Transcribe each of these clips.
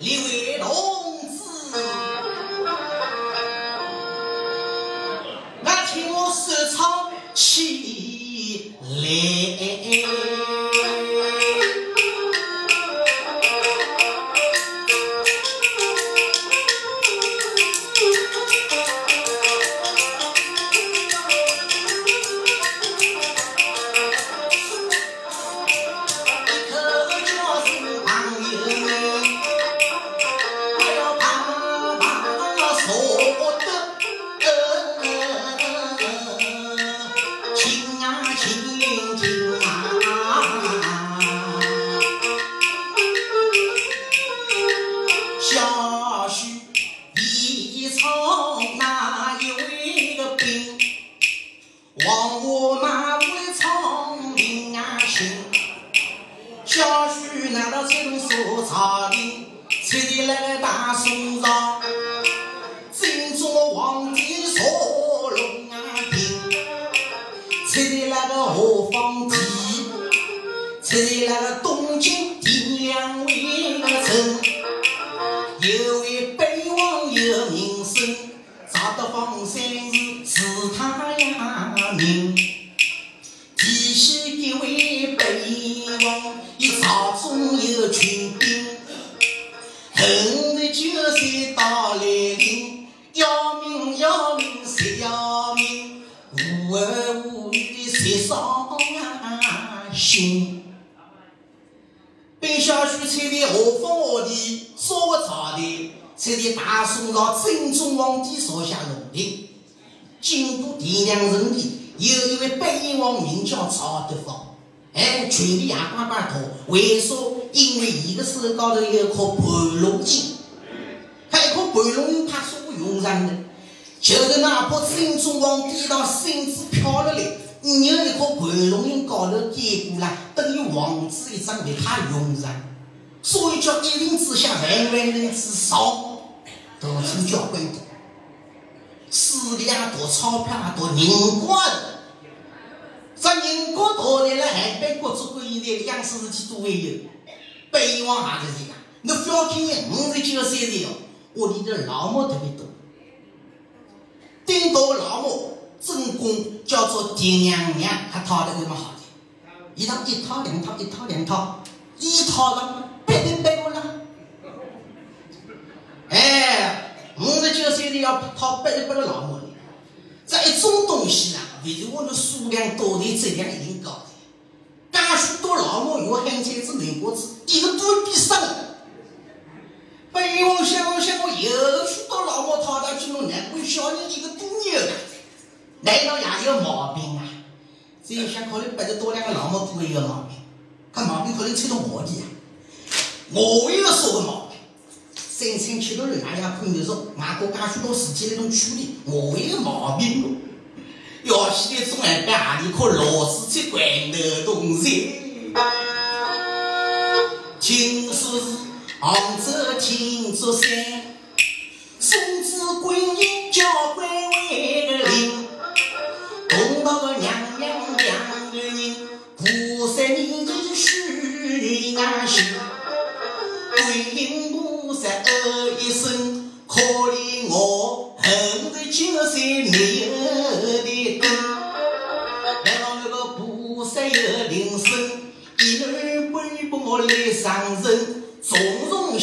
列位同志，那听我说唱起来。十九岁的要套百的百个老母的，这一种东西啊。为是我的数量多的质量一定高的，甘许多老母有汉菜子、南瓜子，一个都比上。北王想想我有许多老母讨到去弄南瓜小人一个都有，难道也有毛病啊？这一想可能百十多两个老母都会有毛病，看毛病可能吹到我的呀。我有什么毛病？三餐吃到人也要看得着，外国介许多事情那种处理，我有毛病 要西的总爱把阿里颗螺丝去关的东西。听说是杭州听竹山，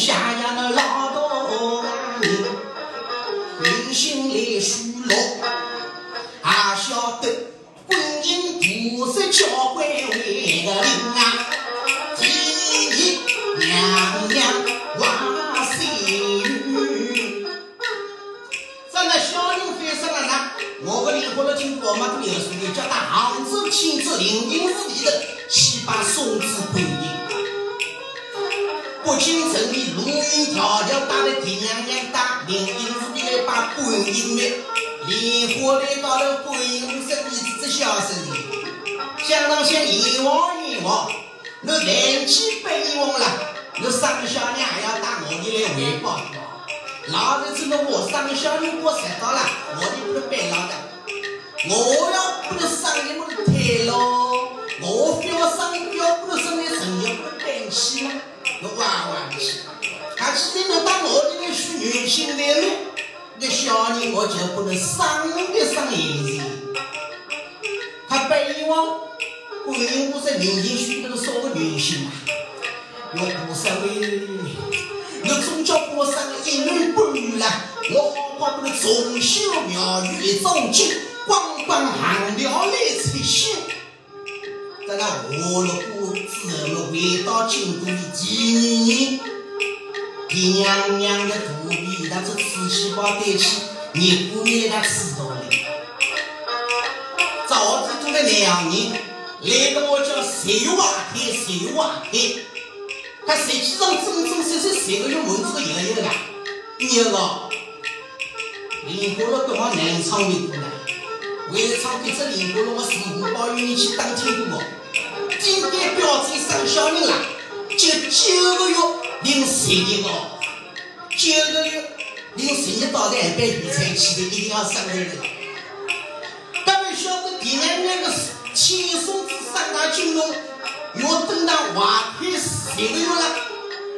下压那老多人，人心来数落，还晓得观音菩萨教官为个灵啊，第一娘娘万岁女，咱那小人翻上了那。我个灵活了经过嘛都有数的，叫他杭州亲自灵隐寺里的七把送子观音，北京城里路云迢迢打的爹娘娘打，灵隐寺里来把观音庙，莲花台高头观音身边只小声的，想当想阎王阎王，你来起北王了，我三个小娘还要打我的来汇报。老子知道我三个小人我猜到了，我的不能白老的。我要不能上你们的台喽，我要上要不能上你成也不能搬起吗？我玩玩去，他今天心在内，那小人我就不能伤一伤眼睛。他北王观音菩萨年轻许多少个女性啊？我菩萨为我总叫我生一女半了，我好好不能重修庙宇一桩经，光光行条来出心。在那下了过之后，回到京都的第二年，爹娘娘的肚皮，那是瓷器包带起，你姑爷他知道了。早地都在两年，来个我叫谁瓦开，谁瓦开，他实际上真真实实谁个用文字一个一个的，第二个，林国乐跟我南昌的过来，为了唱这只林国乐，我四五包愿意去当听过。今天表姐生小人了，就九个月零十一个，九个月零十一到台办预产期的，一定要生下来。各位晓得第二年个亲孙子上大金龙，要等到怀胎十个月了，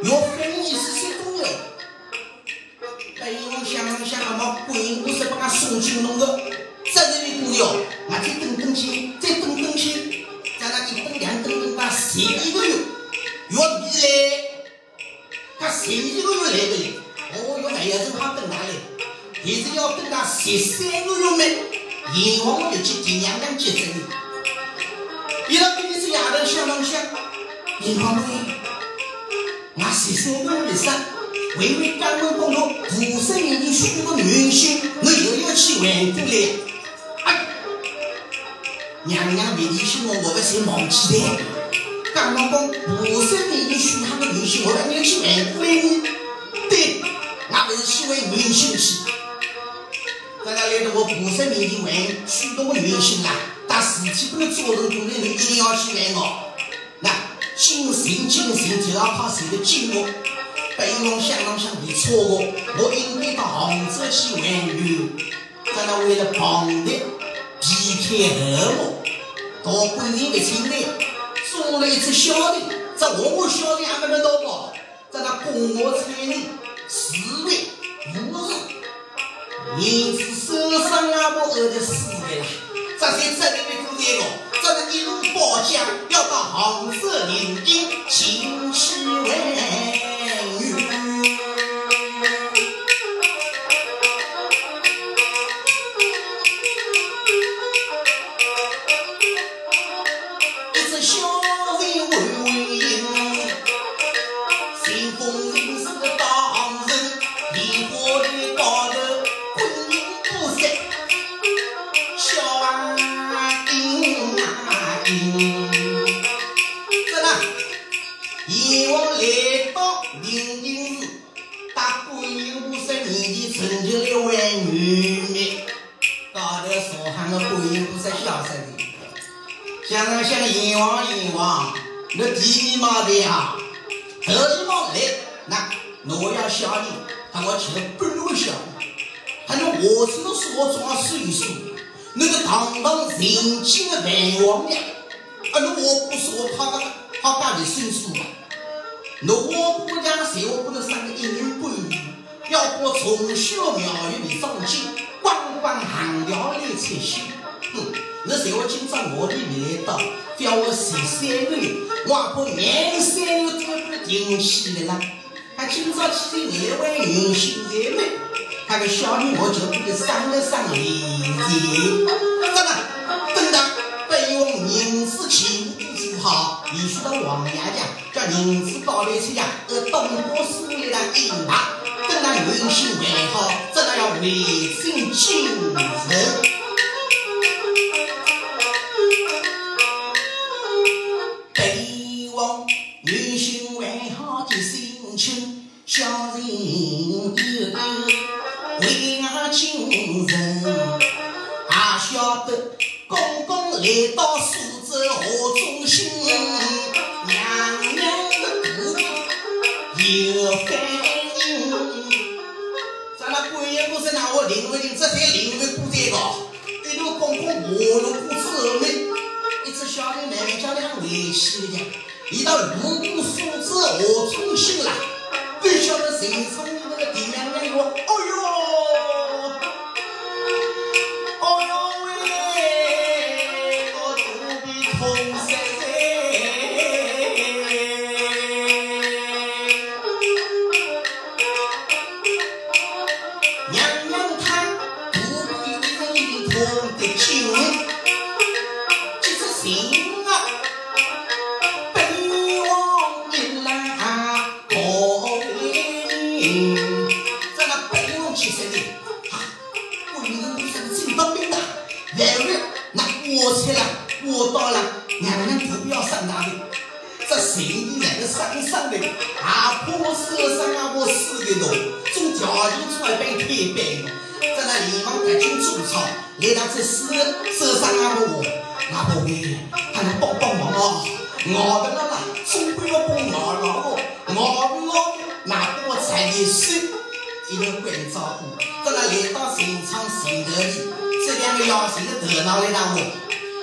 要分二十岁左右。哎，我想想，俺们观音菩萨把俺送金龙的，责任的多哟，俺再等等去，再等等去。在那一等两等等到十一个月，月底来，他十一个月来的嘞，哦哟，还要正好等他嘞，现在要等到十三个月没，阎王就去给娘娘接生了。一到跟你是丫头想啷想，阎王妹，俺十三个月的生，微微刚刚讲到菩萨面前许多女性，我又要去还过来。娘娘别提醒我，我不是忘记的。刚刚讲菩萨面前许他的女性，我还没有去还过来呢。对，俺不是去为女性去。在那来到我菩萨面前为许多个女性啦，但事情不能做成功的，你一定要去还我。那精神精神就要靠谁的经络？北龙想龙想没错过，我应该到杭州去还女。在那为了旁的。皮开后目，到观音的前来，做了一只小的，这我我小的还没得到过，在那供我彩礼，四位五日，银子手上啊不饿的死的啦，这些这里面都这个，这个一路包浆要到杭州领金，请去问。面，高头所喊的欢迎不是笑声的，像人想阎王阎王，那第一毛的啊，第一毛来，那我要笑你，他我起来不用笑，他说我是那所装岁数，那个堂堂人间的万王爷，啊，那我不说他他他家的岁数吧，那我不讲谁，我不能生个一年半年。要我从小苗语里长起，官官行调里出息。哼，你在我今朝我的来道，叫我十三妹，我还不年三月都不定起了。他今朝起的年晚迎新年嘛，那个小女我就给你赏了赏礼钱。不的，真的，不用银子钱就好，你去到王爷家，叫银子到来去呀，呃，东哥手里来一拿。等那有用心还好，只那要为生今日。望有心还好，的心情小人有，为那晓得公公来到苏州何忠心，娘娘的姑姑有。林徽因只在林外孤单个，一路公公马路过之后呢，一只小的慢家两回去的，伊到如果树枝何处醒来，不晓得谁从那个地梁来，哎呦！来到这死手上啊我，阿婆喂，还能帮帮忙啊？熬的了啦，总归要帮熬了哦，熬不了那我才一岁，一个关照顾，在那来到新昌新德里，这两个妖精的头脑来打我，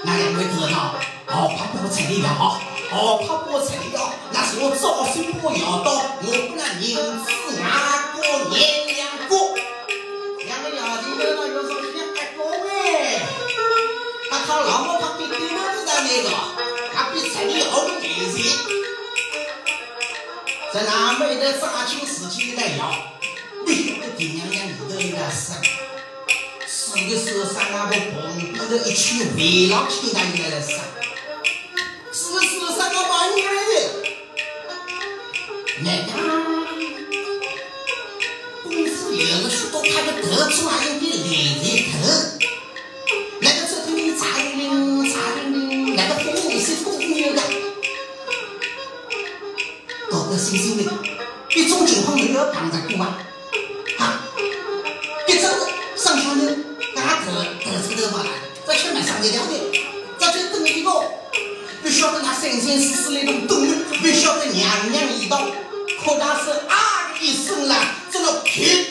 那两位头脑，好怕菠菜的药，好怕菠菜的药，那是我早生不要到，我不能宁死哪个年的那个。比菜里好的年些，在南美的杀青时期的药，不晓得爹娘娘里头那个死，死的时候三阿婆蹦蹦的一群围绕亲家里来死，死的时候三阿婆女儿的，那个公司有个许多他的头出来的脸脸头。没有碰着过啊！一张上下头，大头头出头发来，这前面上一两的，这就等一个，不晓得那生生死死那种等，不晓得娘娘一到，可那是啊一声啦，这个天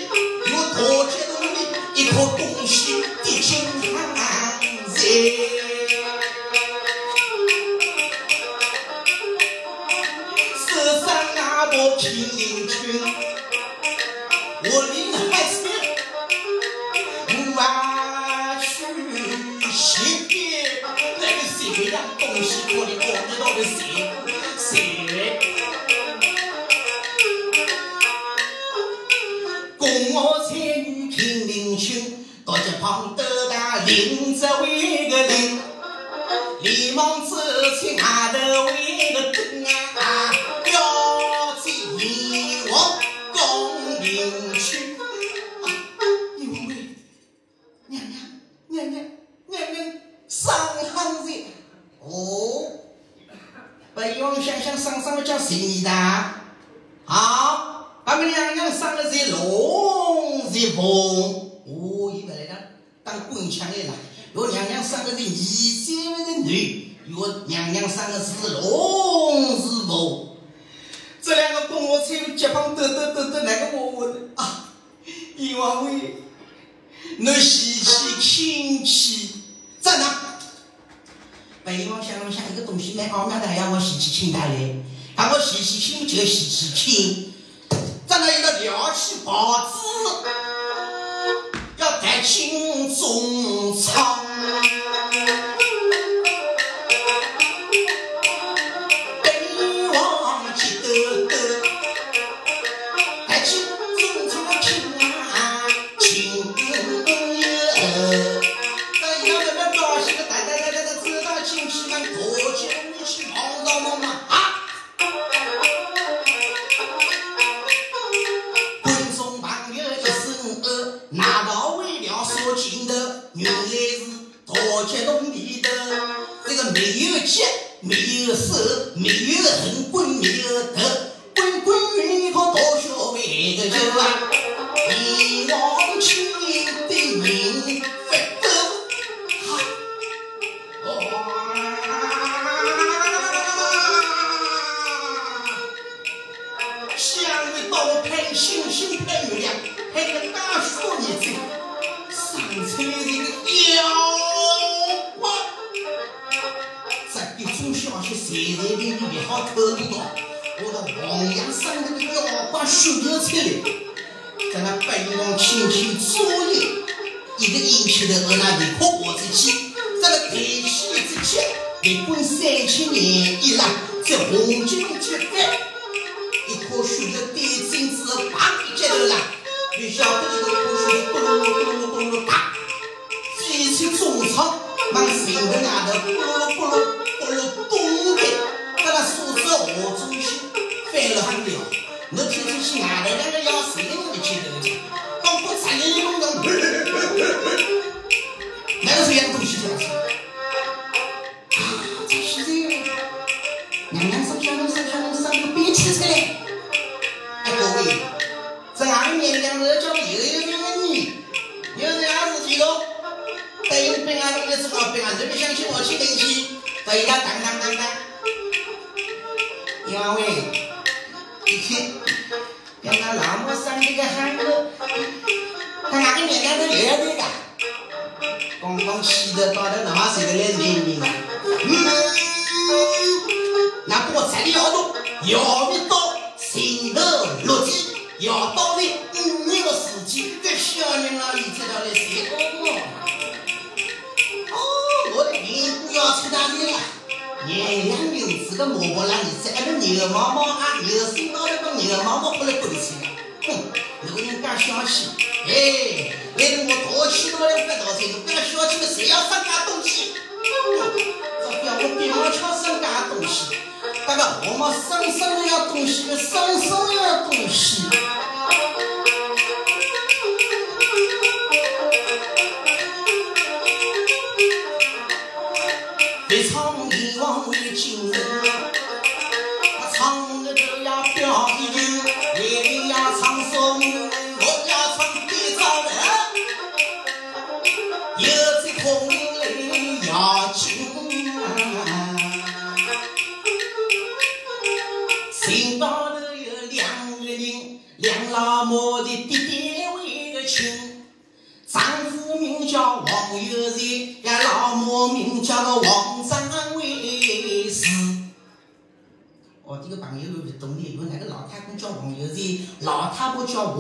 我们三三要东西，三三要东西。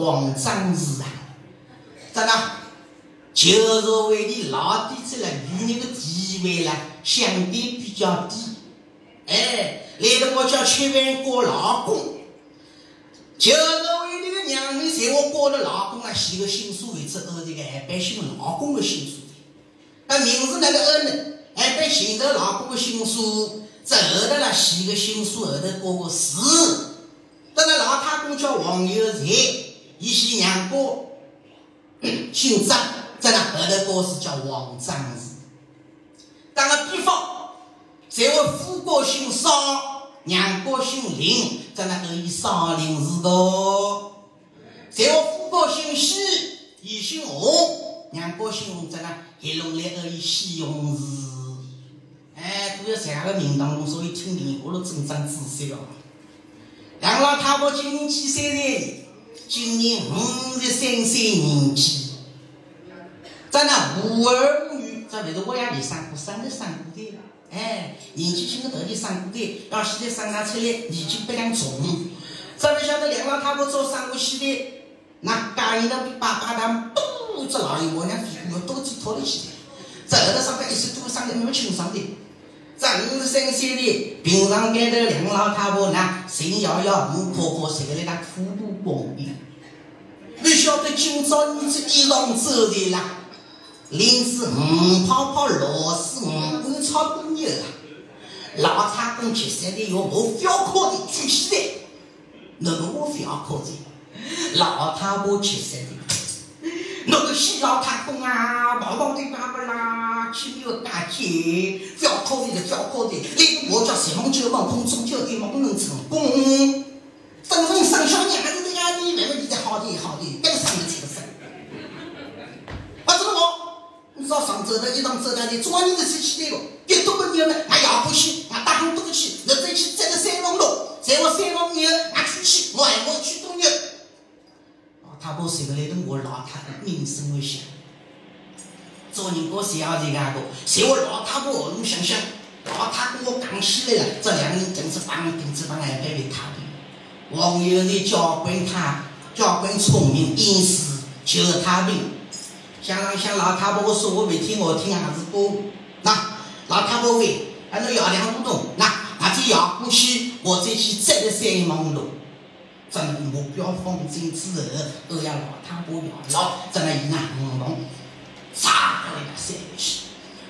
王章子啊，真的，就是为你老弟子了，女人的地位了相对比较低，哎，来的我叫吃饭过老公，就是为这个娘们在我过了老公啊，写个新书为止，呃，这个二百姓老公的新书。的，名字那个二呢，二百姓的老公的新书。这后头了，写个新书后头过个字，这个老太公叫王有才，伊姓娘哥，姓张，在那后头过是叫王张氏。打个比方，在我夫哥姓邵，娘哥姓林，在那可以少林寺的。在我夫哥姓西，伊姓洪，娘哥姓洪在那黑龙来可以西洪寺。哎，都要在那个名堂中，所以听你我都真长知识了。杨老太婆今年几岁了？今年五十三岁年纪。在那无儿无女，在外头我也没生过，生都生过的。哎，年纪轻的头里生过的，要现在生下出来年纪不良重。怎么晓得两老太婆早生过西的？那家里的爸爸他不知老爷我娘屁股要多几拖得起来。在后头上班一岁多上的那么轻松的。五十三岁的，平常街头两老太婆呢，心摇摇，五婆婆坐在那苦读公园。不晓得今朝你这一上走的啦，临时五泡泡，老是五根草多牛啊！老太公吃三的要我不要考的，举起来，那个我不要考的。老太婆吃三的，那个西老太公啊，忙忙的干不啦？去有大姐，不要考虑的，不要考虑。那个我叫什么九毛空，终究一毛不能成功。真正生小伢子的呀，你慢慢的好的好的，该生的才生。啊，怎么搞，你知道上走的一上走的，你中年的时期那个，老太婆生来的我老太太名声为响。做人过小的那个，像我老太婆，侬想想，老太婆我刚起来了，这两个人真是帮顶子帮来白为他的。王友的教官他，教官聪明，因此就他病。想让想老太婆，我说我没听，我听还是不？那老太婆喂，俺那药量不懂，那俺这药过去，我再去摘了三毛路。真目标放正之后，都要老太婆药老，真的一难五弄。啥都来他三楼去，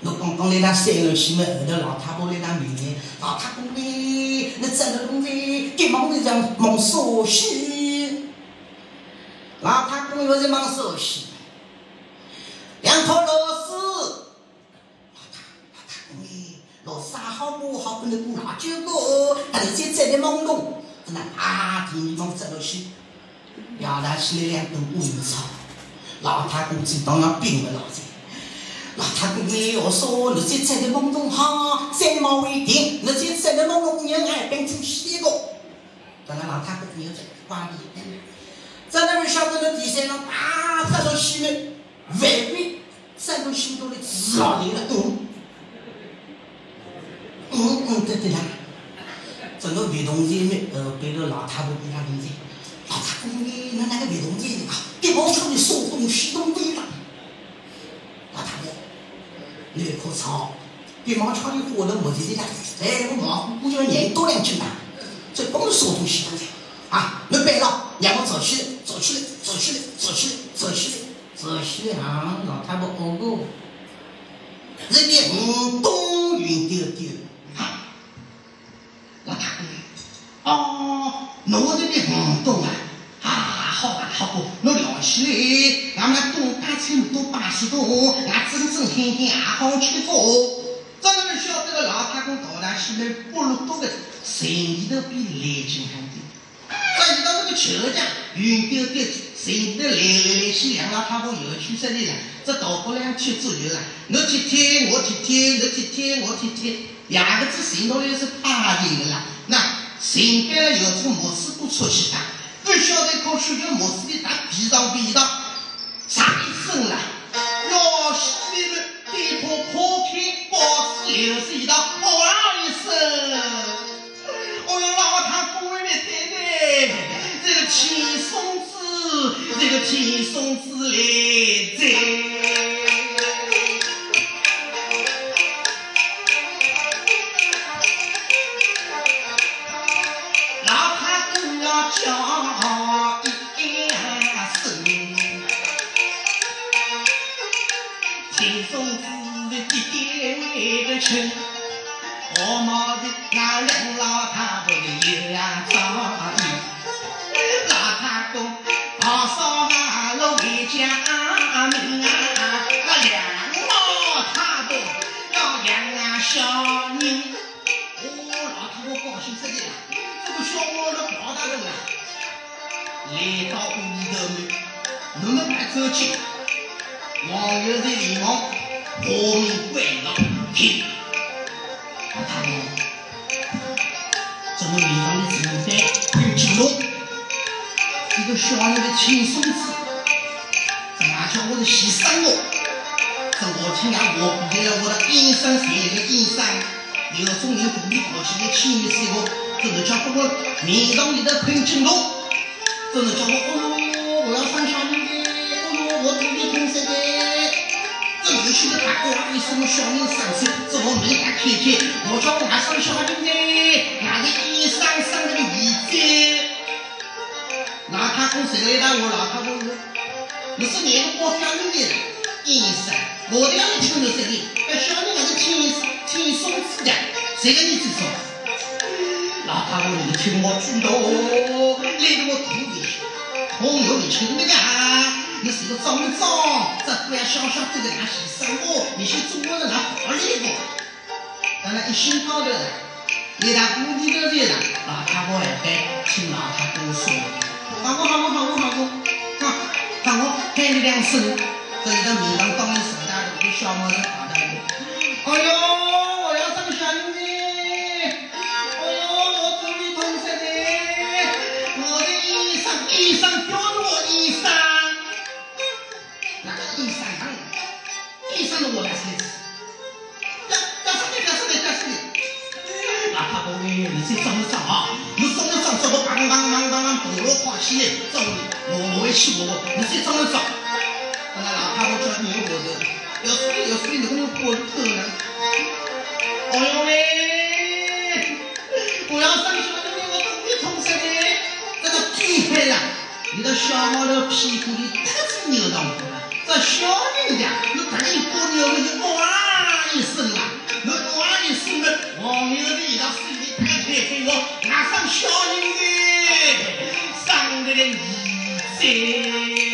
我刚刚来他三楼去嘛，后头老太婆来他面前，老太公嘞，你怎么弄的？急忙的让忙说些。公又在忙手戏，两套螺丝，老太老太公哎，螺丝好不好不能过老久个，但是现在的懵懂，啊，地方走了去，要拿起来两根乌云草，老太公知道那病了老子。老太公哎，我说你这在的懵懂哈，三毛为定，你这在的懵懂，你爱变出西个，当然老太公也在管理。在那边晓得那第三浪啊，看到西面外面山东新都的自老林了，嗯，嗯嗯，对对啦，整个运动界面呃，给了老太婆给他理解，老太婆你那那个运动界啊，一帮出的说东西东北了，老太婆，那棵草，别忙抢的活动目的的啦，哎，我忙，我要念多两句嘛，这光是说东西东的，啊，没白了，让我走去。走起来，走起来，走起来，走起来，走起来啊！老太婆好过，这边嗯，东云丢丢，老哦，侬这边嗯东啊，啊，好吧，好过，我聊起来，俺们东八千多八十多，俺整整天天也好吃做。咱们晓得个老太公到那起来，不如多个生意都比来钱还多。再遇到那个车匠，云丢丢，寻得来来来去，两老太婆又去这里了。这大不两天左右了，你踢踢，我踢踢，你踢踢，我踢踢，两个字行动力是怕人的啦。那寻干了有从木子不出去的，不晓得靠学校木子的打皮上皮上，啥一声了？要西边的地破破开，包子流是一道，嗷一声，哦哟，老太婆外面对对，这个青松子，这个青松子来在。不我面上里头喷金龙，这是叫我哦，我要生小人的，哦哟，我肚里痛死的。这有些的大哥为什么小人上身，这我门打开开，我叫我俺生小人呢，俺的衣裳生那个衣子。老太公谁来的？我老太公说，你是哪个包小人的衣裳？我的要你听着谁的？哎，小人还是听听松子的，谁跟你最少？老太公你听我举头，来给我吐回去，痛有你听的呀。你是个脏不脏？这不要小小都在那洗生活，你去中国人那好厉害。当然一心高头了，一大屋里头的了，老太婆还该听老太公说。好过好过好我好过，好，好我喊你两声，这里头面上当你手大的，给小毛人跑到来。哎呦，老太婆，你先装一装啊！你装一装，这个梆梆梆梆梆菠萝花起来，这我我会去我，你先装一装。那老太婆叫你我的，要睡要睡，能不能过头呢？哎呦喂！我要生小人的，我肚里痛死的。这个厉害了，你的小毛头屁股里太子扭到过了。这小人家，你突然一过扭了，就哇一声啊！你哇一声了，网友的一道水里太太给我拿上小人的，上个人一岁。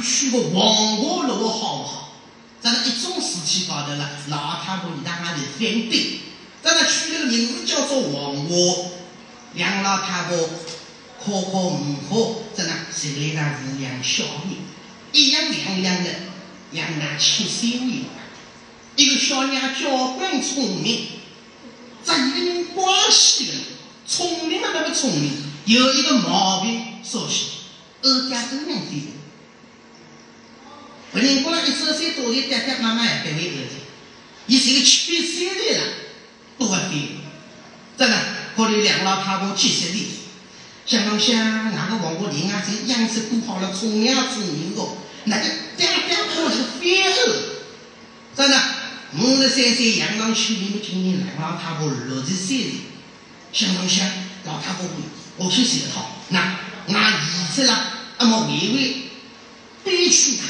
娶个王华楼好不好？在那一种事情高头了，老太婆你当俺是反对。在那取了个名字叫做黄花，两老太婆可可唔可，在那是来那抚养小人，一样两样的养那七三年。一个小娘娇惯聪明，这一个人关系的，聪明嘛那么聪明，有一个毛病，说起二家都能对。不人过了一十岁多的爹爹妈妈也不会儿子，伊是个七岁的了，多对。真的，可能两老太婆七十的，想当想那个王国林啊，这样子过好了，聪明聪明的，那个爹爹婆是非儿。真的，五十三岁养老区里面今年两老太婆六十三岁，想当想老太婆，我去洗个套，那俺儿子了，那么微微悲屈他。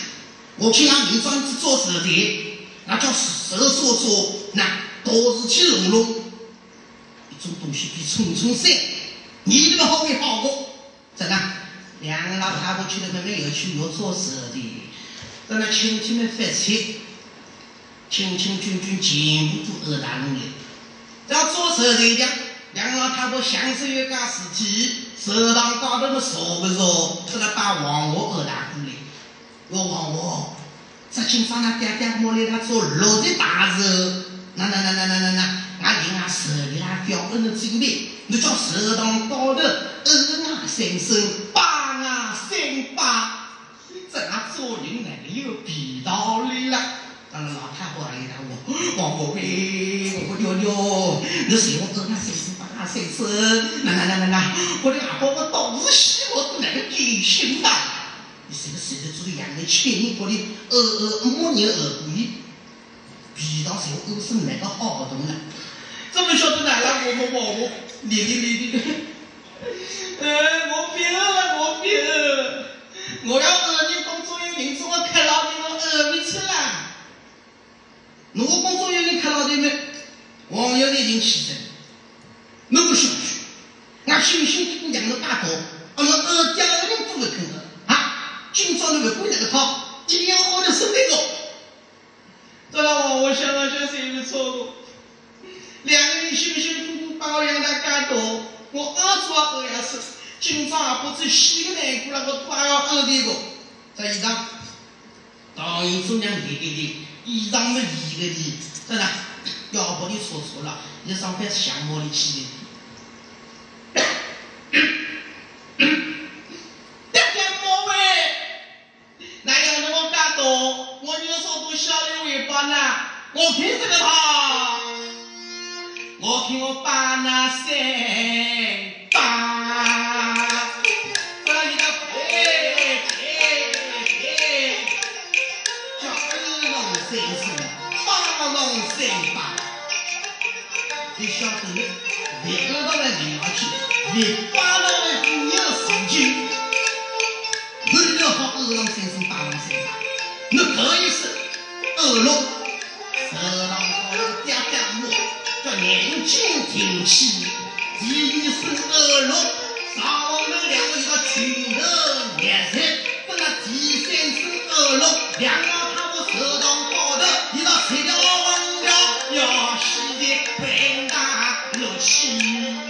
我看俺明庄子做事的，那叫手说说，那多事体隆隆，一种东西比冲冲山，你这个好没好过？真的，两个老太婆去了那边又去又做事的，在那亲戚们发财，亲亲君君见不住二大龙的，要做事的讲，两个老太婆享受一家事体，食堂高头么说不说？出来把王华二大姑来。我王我，这今朝那爹爹妈来他做六十大寿，那那那那那那那，俺领俺手里那表恩的经历，那叫食堂高头二伢三生，八伢三八，这俺做人哪个有皮道理了？当然老太婆还来我，王伯喂，我舅舅，你谁我二伢三生八伢三生，那那那那那，我的阿婆我倒是希望那个典型的。你是个谁在做的养的千年过的二二五年二过的，皮到谁我都是那个好东了。怎么晓得哪了？我我我我，你你你你，呃，我病了，我病了，我要二你工作有人做我开老的，我二不去了。我工作有人开老的没？王有的已经起身，那个小区，俺辛辛苦苦养了大多，俺们二家人都不肯的。今朝那个姑娘的套，一定要好的生那个。这让我我想了想是一个错误。两个人辛辛苦苦把我养大干多，我二做二也是。今朝也不知洗个内裤了，我都还要二的个。这衣裳，当然做娘一个的，衣裳没一个的，真的，要不你说错了，你上班想我的去的。我有说都晓得为爸呢，我看这个他，我看我爸那三八，这里的哎哎哎，叫二龙三十，八龙三八，你晓得你二到了你要去，你八到了你有事情，你要好二龙三十，八龙三八。那可以是二龙，十郎高人家家母叫年轻挺气，第一是二龙，上我们两个一个群头烈士，跟那第三是二龙，两个他们十郎高头一个吹条王家要死的半大乐器。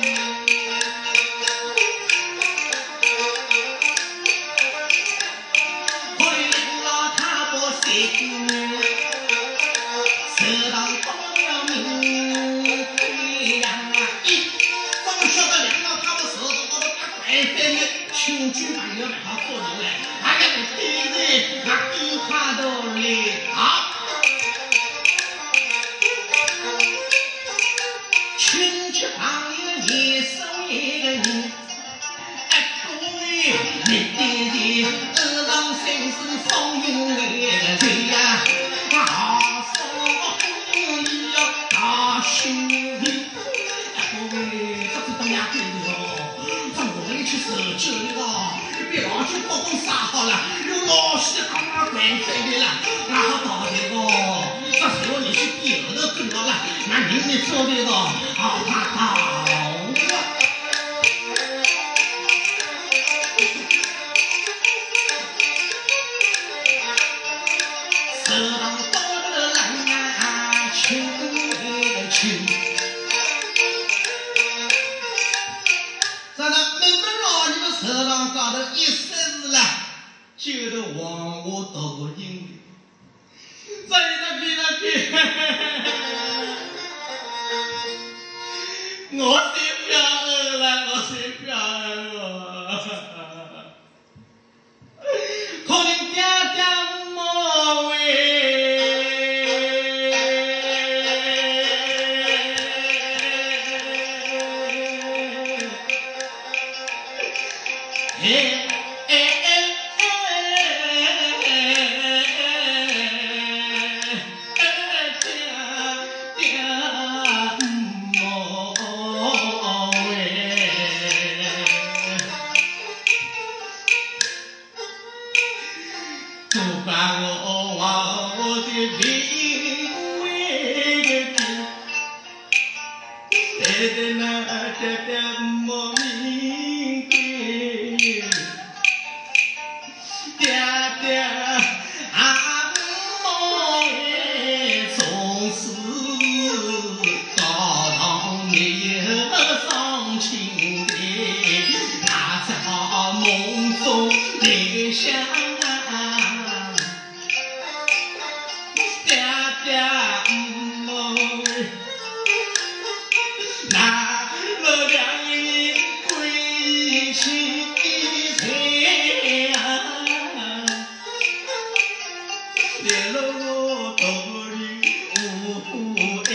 有的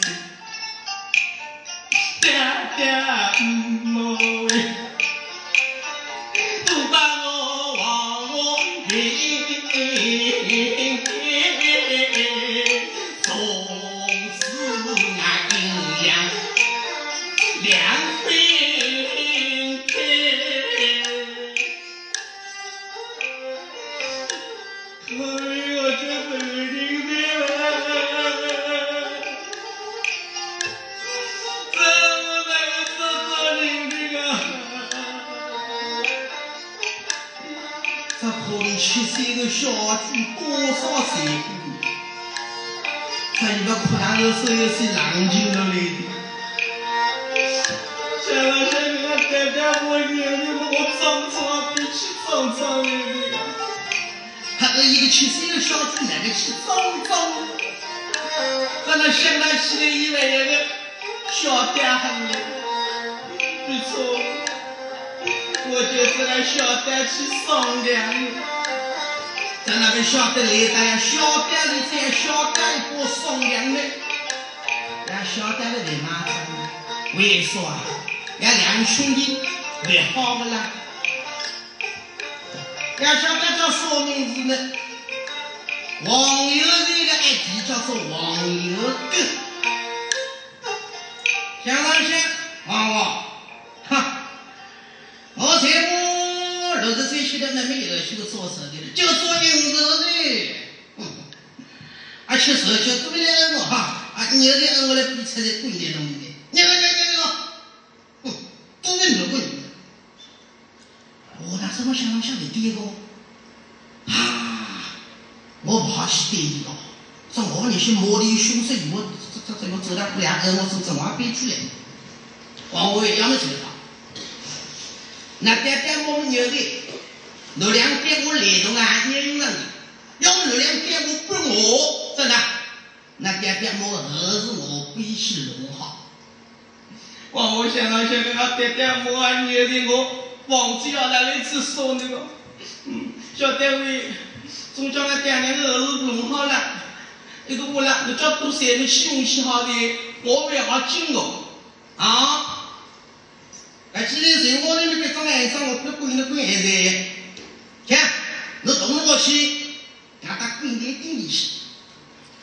只是点无也是浪尽的，前头前个俺爹爹问，我庄子哪边去庄子？后一个七岁的小子哪个去庄子？和那乡里来了一位的小爹呢？不错，我就知那小爹去送粮，在那边小爹来带，小爹哩送粮呢。晓得了人嘛？为啥呀？两兄弟越好不啦？要晓得这说明字呢，黄油人的爱弟叫做黄油狗。想当先，黄娃，哈，我才不六十岁前的那么儿秀个做生意的，就做牛肉的，而且手脚多了我哈。你儿子我来比车子贵点东西的，娘娘娘娘，哼，都是你贵的。我那时候想想的第一个，啊，我不好去对你，说我那些魔力凶神，我这这这么走到两个我是怎么变出来的？王五爷要么走了，那爹爹我们儿的，刘良爹我来动啊，你用了，要么那两爹我不我，真的。那爹爹我儿子我必须弄好。我我想到想到，我爹爹我虐的我房子要那一次说那个，小单位总叫那爹娘的儿子弄好了。那个我啦，你叫多些你形用起好的，我不好进我，啊！那今天在我那边装安装，我不管你管安的，看，你动了我去，看他滚你顶你去。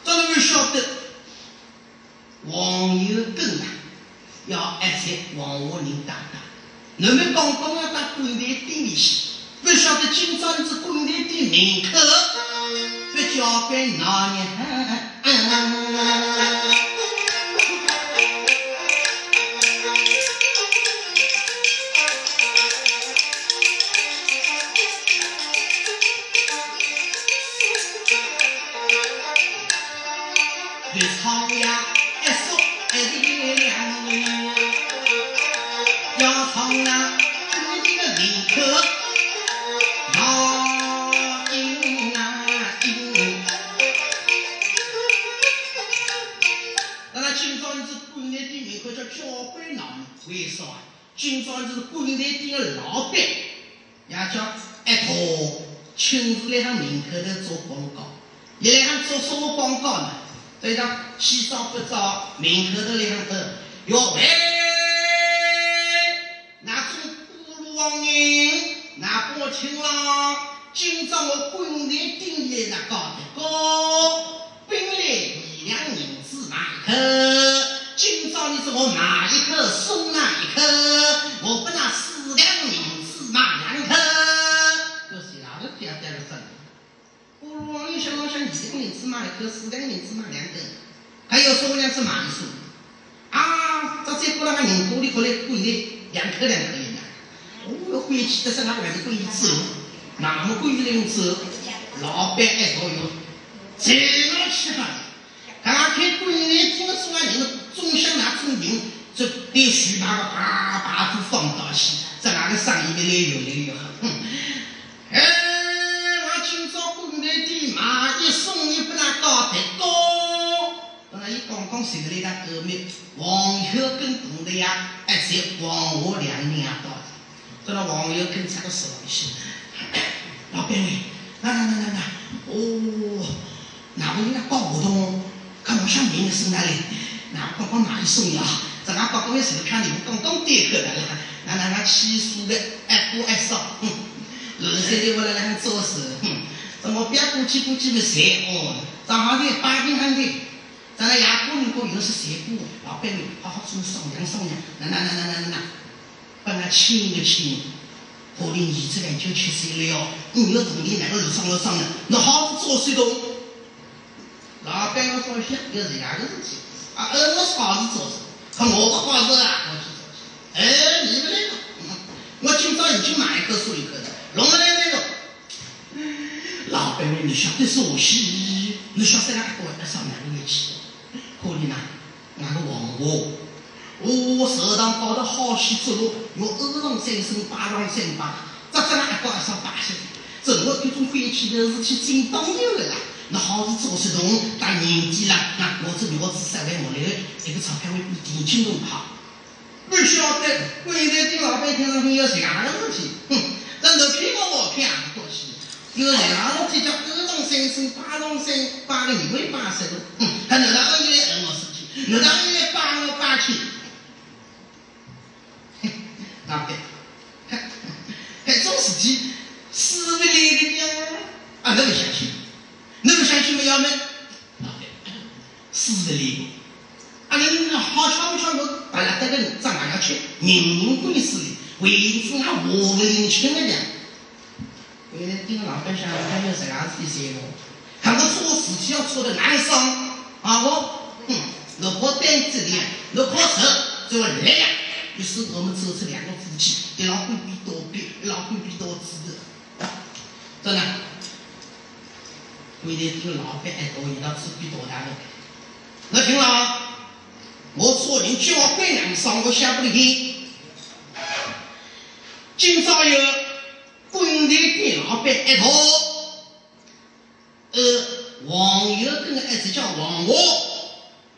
里面晓得黄油根啊，要挨在黄河人大大。你们刚刚要到柜台顶里去，不晓得今朝你是柜台店门口，不交给老娘。再？讲洗澡不澡，门口头来向头哟喂，那种古路王人，那帮亲郎，今朝我柜台店里那搞的高，本来一两银子买口。今朝你是我买一颗送那一颗，我不拿四两银子买两颗。这是哪个家带的生？我往里想了想，一两银子买一颗，四两银子买两颗，还有说两次买一送。啊，这再过那个人多的过来贵的两颗两颗一样。哦，回去的是那外头贵走，那么贵的走，老板爱讨用，怎么吃饭？刚开柜台听说啊，人总想拿种人，这对须把个把把都放到起，在哪个生意越来越来越好。哎，我今朝柜台店买一送一，不能搞得高。等他一刚刚走到他后面，黄小跟同的呀，哎，在黄河两人啊到的。这那黄小跟出个手气，老板喂，那那那那那，哦，哪个人家搞活动？看我像明的是哪里？那刚刚买一送一啊！这俺刚刚也是看你们刚刚点客的了，那那那七叔的爱过爱少，哼，二三的我来来做事，哼，这我别过去过去的谁哦？正好的八点半的，咱那牙过人过又是谁过？老板们好好做商量商量，那那那那那那，把那亲个亲，可能儿子来就去世了，你要同意哪个路上了商量，那好做谁都。老板我说想又是伢个事体，啊，我是好事做事，可我不好事啊，我去做事。哎，你们那个，我今朝已经买一颗送一颗的，弄不来那个。老板们，你晓得是我西，你晓得那个我上哪里去？可怜呐，那个王我，我手上搞得好些走路，用二郎三升，八郎三八，这这那一搞上八十，这我这种晦气的事情真当有的啦。那好事做事动，大年纪了，那我这我只三万五来，这个钞票会比年轻人好。不晓得，柜台的老板听上去有这样的事体，哼，这你骗我我骗不过去。有这样的事体叫二郎三升，八郎三八个你会八十个，哼，还能让二爷来讹我事情，能让二爷八我八去。嘿，老板，还还做事情，死不来的呀，啊，那个相信。你们相信没有没？死的哩！啊，你好巧不巧，我把那这个长哪样去？人人归死的，为此那我不领情了的。为了盯老百姓，还有这样子的节目，看我做事情要做的难上啊！我，哼，我跑单子的，我跑车就来呀。于是我们走出两个夫妻，一老贵比多别，一老贵比多值的，真的。为了听老板爱多，一道吃比多大的。我听了，我做人交关两伤，我想不得开。今朝有柜台店老板一套，呃，黄油跟个儿子叫黄我，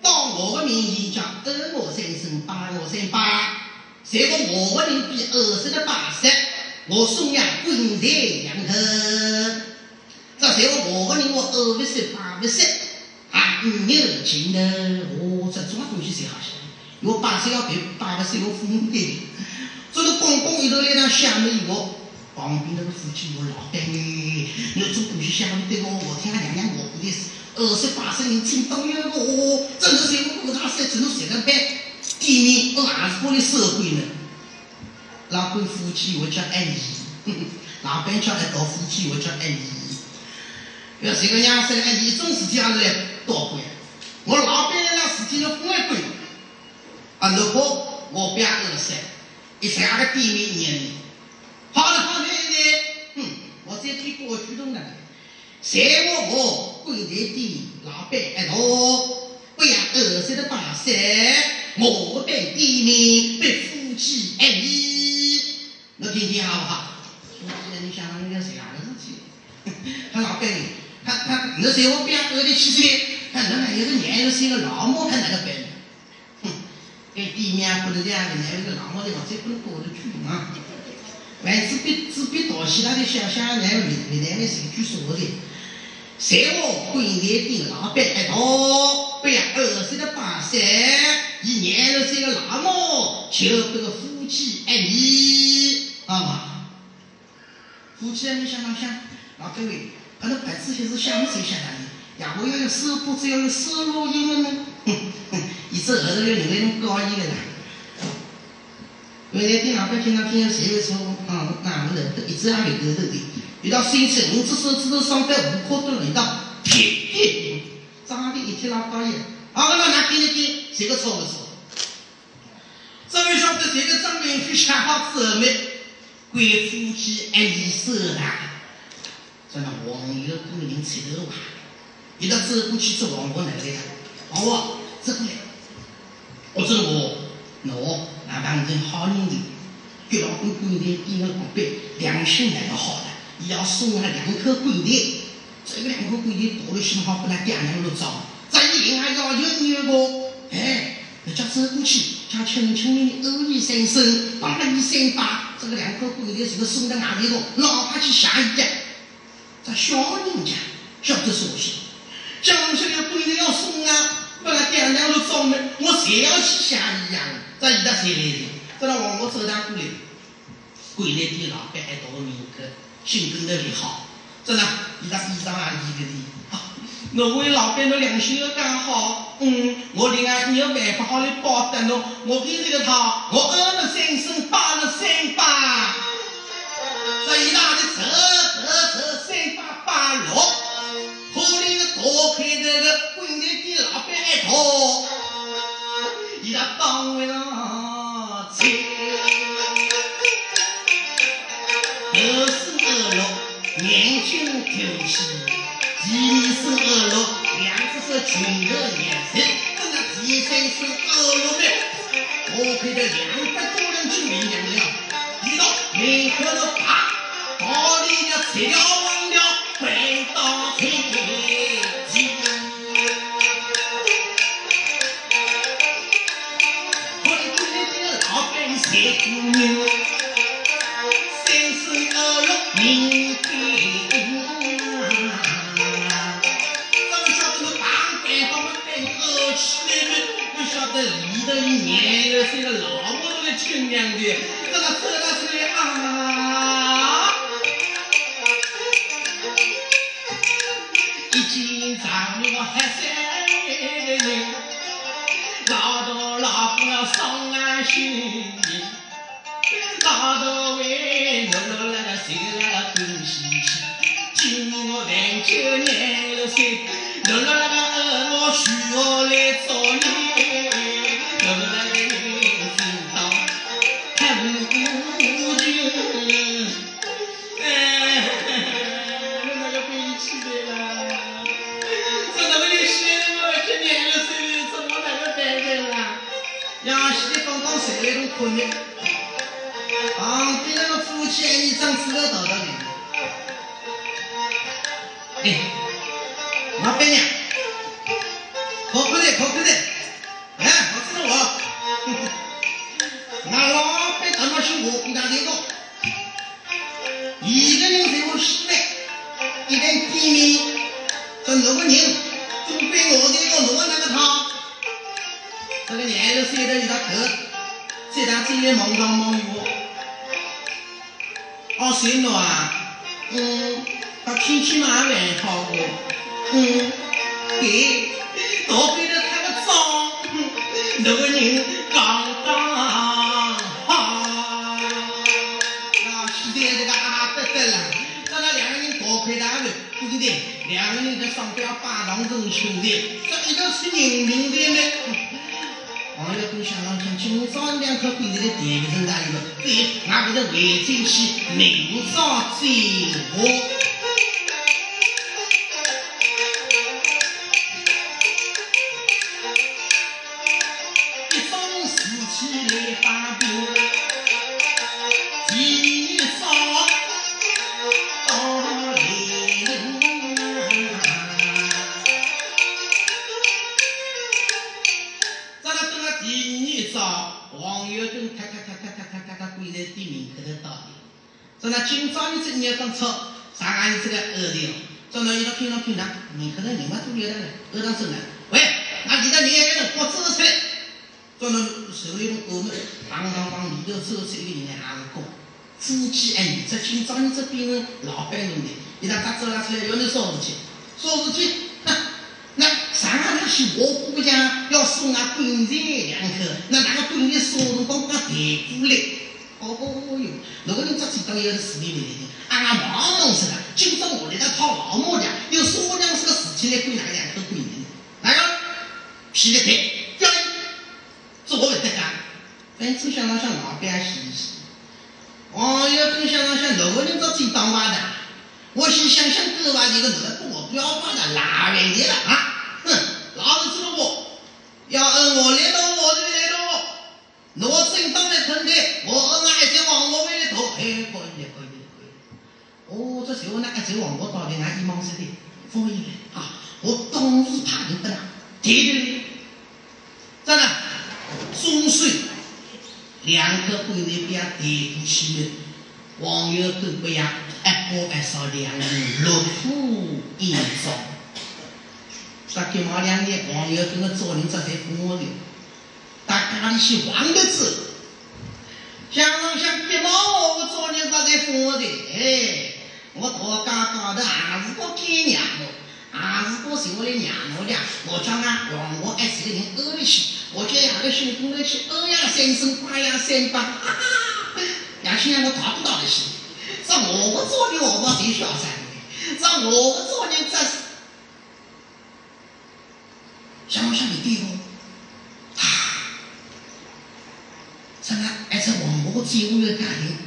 当我的名义叫二我三升八我三八，这个我的人比二十的八十，我送呀柜台两头。这才我的人我二不三八不三，啊，五有钱的，我这种东西才好些。我八十要对，八不三要父母对。这个公公一头来让下面一个，旁边那个夫妻我老板你有种东西想对我，我听俺娘娘我不的是二十八岁人请到了我，真的是我大三，只能谁个办？地面我还是我的社会呢。老板夫妻我叫爱你，老板叫爱到夫妻我叫爱你。要谁个娘生爱你，种事体还是来多管。我老板那事体要分来管。啊，如果我表二十，一三个地面年，好了好的的，嗯，我再给过去动了。谁我我柜台的老板爱多，不要二十的把三，我等地面被夫妻爱你，侬听听好不好？说起来你想想那个谁啊？个事体？他老板，他他那谁我表二的七岁，他那还有个年又是一个老母，他哪个办？跟地面不能这样的，那个老母的话再不能过得去啊！完自别自别到其他的想想，那个别别单位谁去说的？谁我柜台的老板一到，不要二十的八三，一年了这个老母，就这个夫妻爱你，好吧？夫妻爱你想想，老各位，他的白纸还是想谁想哪里？呀，我要有收入，只要有收入，因为呢，哼哼。一直二十六年那种高一的啦，原来电脑板经常听谁会说，啊，哪个人都一直也没得头的，遇到新车，五只手指头上在五颗都轮到，铁铁，长得一天老高一，啊，那那给你给，谁个错不错？这位晓得这个张明飞想好之后没，贵夫妻爱你手啦，真的黄油工人吃头啊，一到走过去做黄瓜来了，好啊，这个。我知道我，我那当成好人，给老公柜台点个广告，良心那个好的，要送我两口柜台，这个两口柜台多了些好，不能点两路找。在银行要求你个，哎，那叫走过去，叫轻轻的欧你三声，帮了你三把，这个两口柜台是个送到外面个，哪怕去下一家，这小人家晓得熟悉，江西的柜台要送啊。本来点两路早门，我谁要去下一样？这一大谁来的？这那往我走堂过来，柜台的老板还到我面口，心跟得你好。这那一张衣裳啊，一个的。我为老板的良心要讲好，嗯，我另外你要办法好来报答侬。我给这个套，我二了三升，八了三八，这一大的车车车三八八六，后里的多开这个柜台的老板爱讨，伊拉当为了财，二十二六年轻口气。一年生二六，两只手拳头年生，这个第三生二六倍，我配的两百多两金银两了，一到门口的爬，把里的材料忘了，回到天老板老板弄的，你让他走了出来要你啥事体？啥事体？哼，那上海那些我姑讲要送俺棺材两口，那那个本地送辰光把带过来。哦哦哟！那个人只知道有是里面的，俺俺忙忙死了。今朝我来到讨老母娘，有说我娘是个事情来归哪两个归人？哪个？皮的腿，叫你，这我不得干。反正想到想老百姓是，哦，要真想到想哪个人做最当官的？我先想想各外这个哪个我标榜的哪位的了啊？哼，老子知道不？要按我来到我这里来到。我正当来肯定，我恩爱在王我为了头，哎，可以的，可以的，可以。哦，这时候呢，爱在王我到底俺一忙似的，放一点啊，我当时怕你不啦，对对对。再来，中岁两个闺女不要抬不起，王友都不要，一锅白烧两人落土一烧。说给毛两年，王友跟个做人这才不我的。大家里去玩的子，想想想，别闹我昨天咋在说的？哎，我多嘎嘎的，还是个给娘我，还是个是我的娘我的。我叫俺王我爱是个人饿得起，我叫两个兄弟去二呀三生八呀三八，哈哈，两兄弟我达不到的去。这我做的我不谁小三的，这我做的这是，想不想你弟我？咱那而且王婆最后的家庭，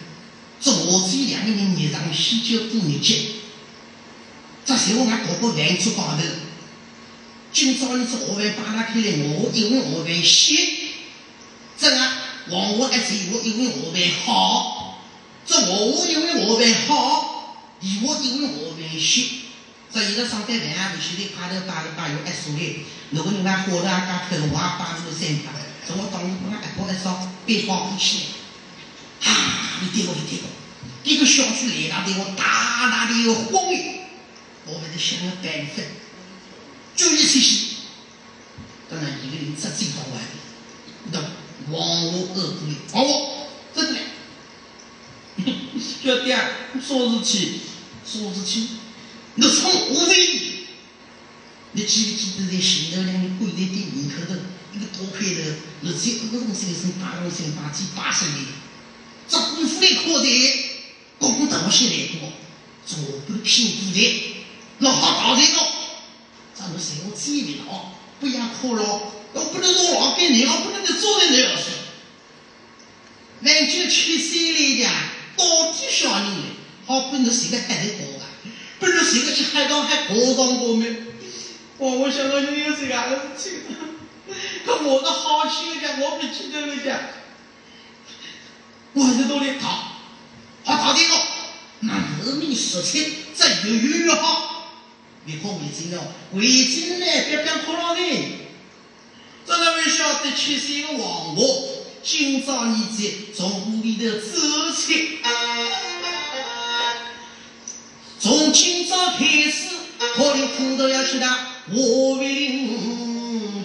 这我这两个人日常喜酒过日节，这时候俺哥哥饭桌高头，今朝你这河饭扒拉开来，我因为河饭咸，这个王婆还是我因为河饭好，这我因为河饭好，姨我因为河饭咸，这一个上班饭啊，不晓得扒头扒头扒有爱说的，如果你看火头啊加开了，我扒出三盘。从我当时我那一包来烧，别放不起来，啊！你对我就对我，一个小区来了对我大大的一个荒谬，我还得想要办法，就一出息。当然一个人只最到外的，那王我恶不的，王我真的，小弟啊，啥事体？啥事体？你从我这里，你记不记得在前头两个跪在店门口头？一个多块头，日子二十岁生，八十岁八几八十年，这功夫来可的，功德些来多，做不屁股的，老好搞这个，咱们生活体面哦，不要哭了，要不能说老给你，我不能你做人那样子。南京七岁来的，到底小人好不能谁个带得过啊？不能谁个去海岛还过上过没？我我想到你有这个儿子可我的好心讲，我比其他人讲，我在这里讨，好讨这个，那人民实情，这越越越好。你可为真了，为真呢，别别哭了呢。这个为晓得七岁的王我，今朝你在从屋里头走出，从今朝开始，可能苦都要去到我为领。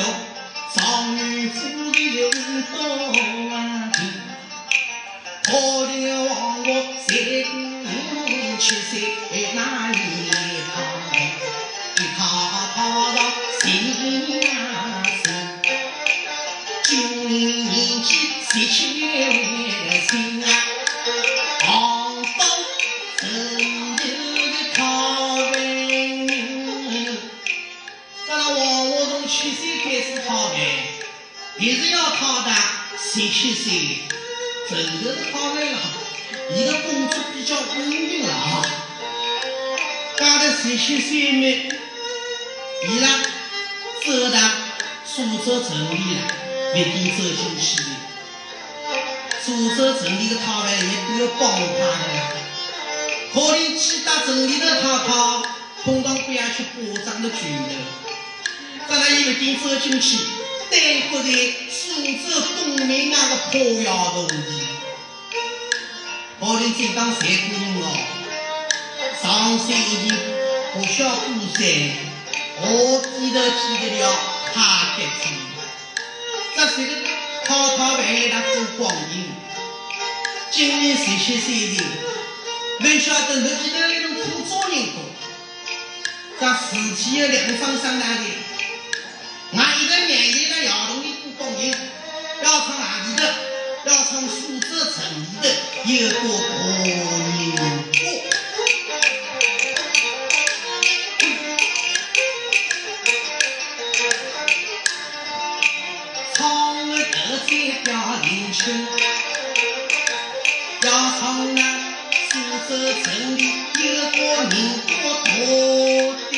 保佑侬状元府里有多平，可怜王我三姑七岁那真的是讨饭了。伊个工作比较稳定了啊，到了十七岁呢，伊拉走到苏州城里了。一定走进去的。苏州城里的讨饭也都要帮他的呀。可怜去到城里的讨讨，碰到不要去巴掌的拳头。当然，伊一定走进去，对不在苏州东面那个破窑洞里。可怜这当三姑娘哦，上山已经不晓过山，我低头见得了他的子。这是个讨讨饭那过光阴，今年十七岁的，没晓得侬记得那种苦做人过，这事体的两方上来的，俺一个年龄的窑洞里过光阴，要从哪里的？要从苏州城里的有个过年过。唱个头在表年轻，要唱那苏州城里有个民国大的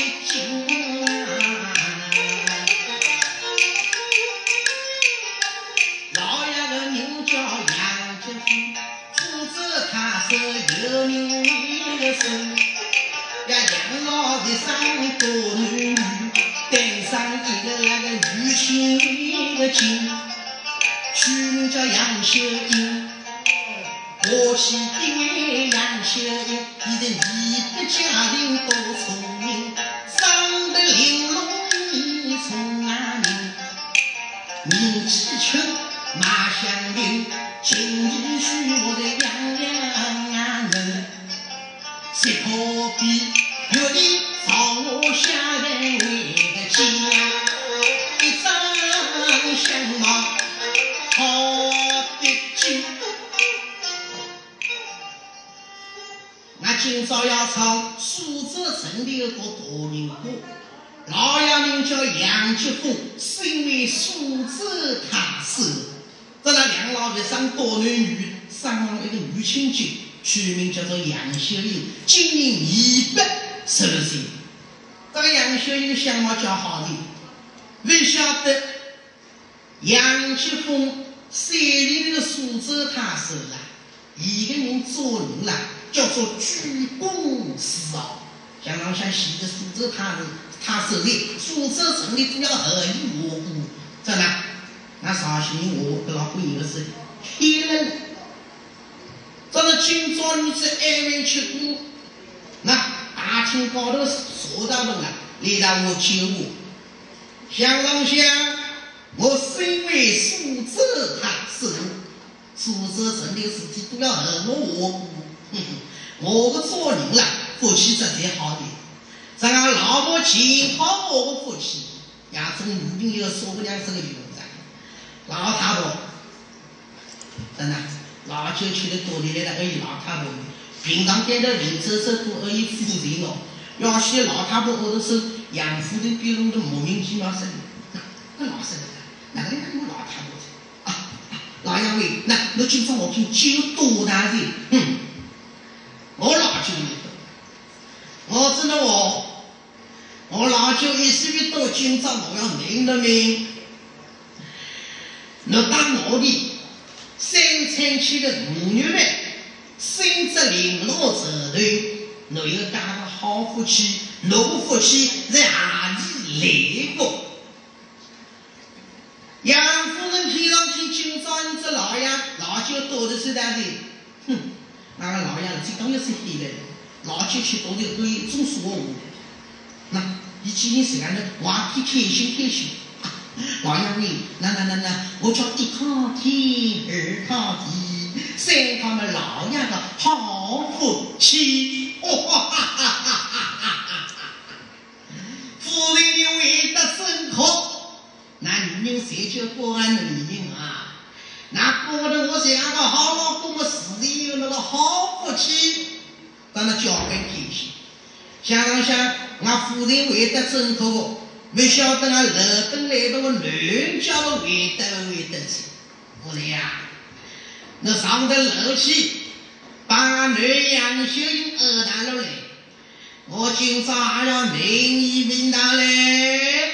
亲的亲，取名叫杨秀英。我妻因杨秀英，伊的你的家庭多聪明，生得玲珑一聪啊明。年纪轻，马相邻，今日许我的养养啊人，谁可今朝要唱苏州城里有个大人歌。老爷名叫杨吉峰，身为苏州太守。这那两老爷生多男女，生了一个女亲戚，取名叫做杨秀英，今年二百十六岁。这个杨秀英相貌较好的，未晓得杨吉峰山里的苏州太守啦，一个人做人啦，叫做居功思傲。像浪向西的苏州太守。他手里苏州城里都要尔虞我诈，真的。那绍兴我跟老姑娘的是天人。这个今朝你在安慰吃过，那大厅高头坐大门啊，来到我救我。想浪向我身为苏州太守，苏州城里事情都要尔虞我哼，我个做人啦，福气实在好点。这个老婆请好我个福气，呀，这个女朋友说不两声个有噻。老太婆，真的，老酒吃的多的来那个老太婆，平常点头零收收都可以付钱哦。要写老太婆后头是杨夫人变成的莫名其妙生的，那老生的，哪个人看我老太婆的？啊，老杨伟，那那今朝我听酒多大的？嗯，我老酒一多，我知道我，我老酒一十一多，今朝我要命了命。那打我的生产期的五月份，生殖零落折头，我又打个好福气，那个福气在何里来过？杨夫人听上去今朝你这老杨老酒多的是哪里？哼，那个老杨这当然是黑的，老酒吃多的可以总说我。那一几年时间呢，我还可以开心开心。老杨喂，那那那那，我叫一靠天，二靠地，三靠么老杨的好福气，哇哈哈哈哈哈哈！夫人你为得真可，那女人谁叫过俺女人啊？那过得我像个好老公，我事业有那个好福气，让他交给开心。想想想，俺夫人为得真可不？没晓得啊，楼登来到我乱叫的为得为得子，夫人呀，那上得楼去，把俺南阳秀英二大了来，我今朝还要名义名堂嘞。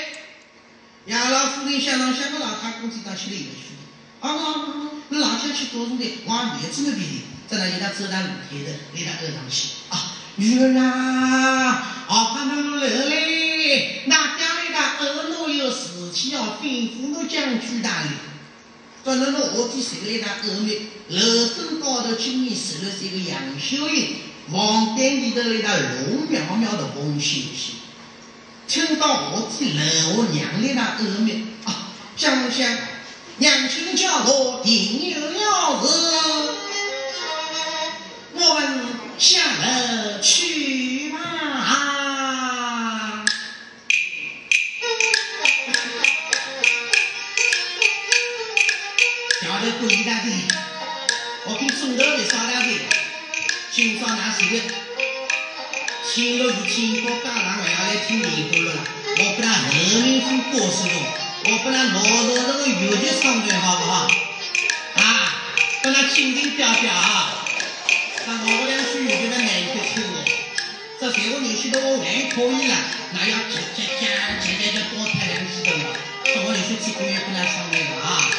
杨老夫人想当想个老太公子当起来一个去，啊啊，那老天去多少的往面子那边的，再来一条走到路头的，给他二上去啊，女儿啊，啊，看到我来嘞，那家。二老有事情要吩咐我将军大人，反正我卧底受了一大恶名，楼登高头今年受了这个杨秀英，房间里头那大龙苗苗的红星星，听到我的楼下娘的那恶名啊，想想娘亲叫我定有了事，我们下楼去吧。李大弟，我听钟头的少大弟，今朝拿谁的？请了雨天过家堂，还要来听民歌了！我不然后面做歌手的，我不然拿着那个乐器唱的好不好？啊，跟他精精表表啊！那我两句乐器的难听听的，这三个年轻的我还可以了，那要接接接接接就多太两次的了，这我连续几个月跟他唱那个啊。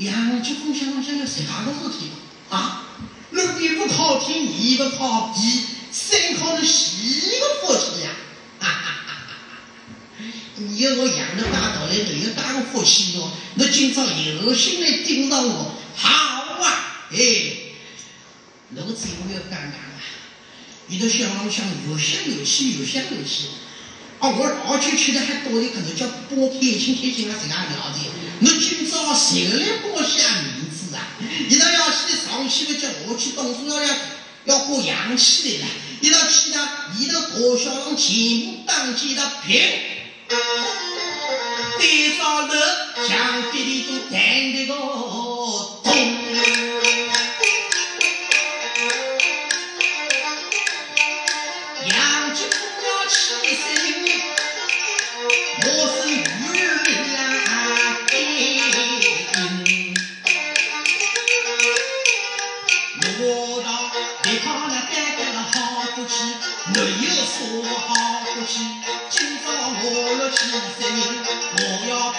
杨继峰想了想，是啥个事体啊？那一不靠天，一不靠地，三靠的谁个福气呀？哈哈哈哈哈！你要我养的大道理，你要大个福气哟。那今朝有心来盯上我，好啊，哎。那个嘴我要干干了，你都想了想，又想又气，又想又气。啊，我老去吃的还多的，可能叫拨开心开心啊，这样聊的。那今朝谁来给我下名字啊？一到要去上去了，叫我去动手要要要过洋气来了。一到去呢，一到国小上全部当起的平，对上了墙壁里头弹的个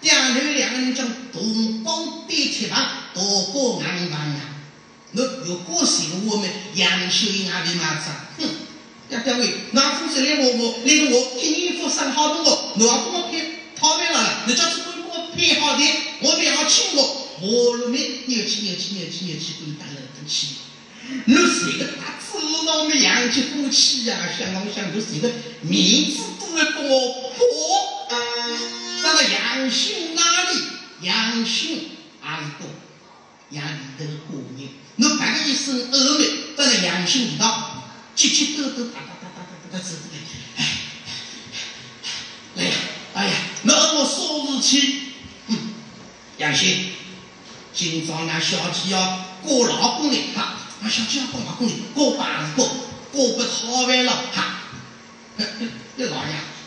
店里两个人将铜棒、铁棒、过、钢、银棒啊，侬有高兴的我们杨秀英阿弟嘛上，哼，阿表妹，侬平时来我我来我，一年服生好多个，侬还跟我配讨厌了了，侬叫什么跟我配好的，我两清哦，我入面有去有去有去有去，滚蛋了都去，侬这个大猪我米杨秀英滚去呀，想我想都是个面子都要给我破。那个杨兄哪里？杨兄也是多，也是都是工人。我穿个一身阿妹，这个杨兄到，急急跺跺哒哒哒哒哒，他走嘞。来，哎呀，那我收拾起，杨兄，今朝俺小姐要过老公的哈，俺小姐要过老公的，过八十过，过个好饭了哈，这老爷。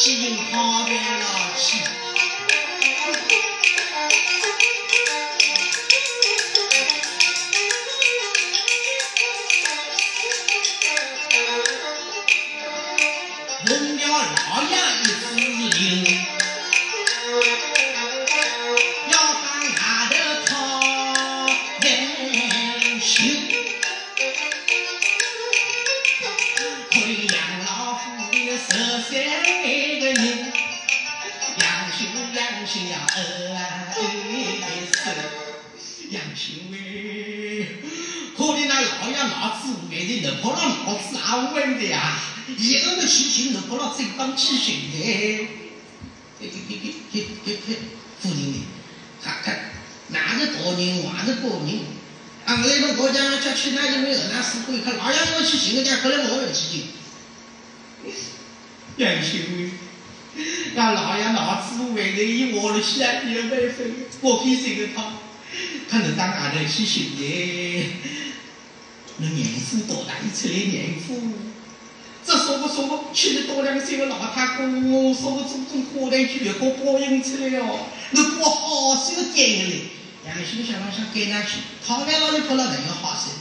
She been hard and hard. She 落不当起，给给给给给给给富人的，他他哪个高人，哪个高人，啊，来个国家叫去那里面南市会，他老杨要去行个家，后来老去见金，杨秀梅，那老杨脑子不坏的，一活了起来没有，我给这个他，他能当哪能去行的？那年富多大，一出的年富。这说不说不，七年多两岁的老太公，说不中中过来就有个报应出来哦，那不好心的给你嘞，杨兄想了想给那去，唐太老里跑能人有好心，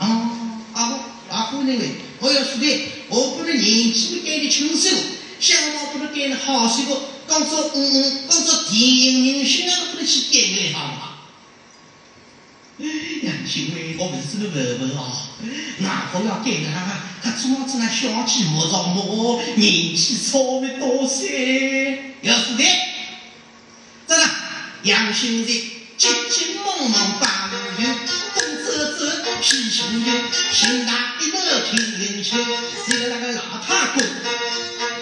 嗯，阿婆阿婆认为，我要说的，我不能年纪不给你轻松，想法不能给你好心的，当做嗯，当做电影星啊，不能去给你好不？杨秀威，我不是这个问问哦，哪个要改他？他总子那小气莫着莫，年纪稍微多些，要是的，真的，杨秀瑞急急忙忙把路游，东走走西行游，行大一路听人秋，这个那个老太公，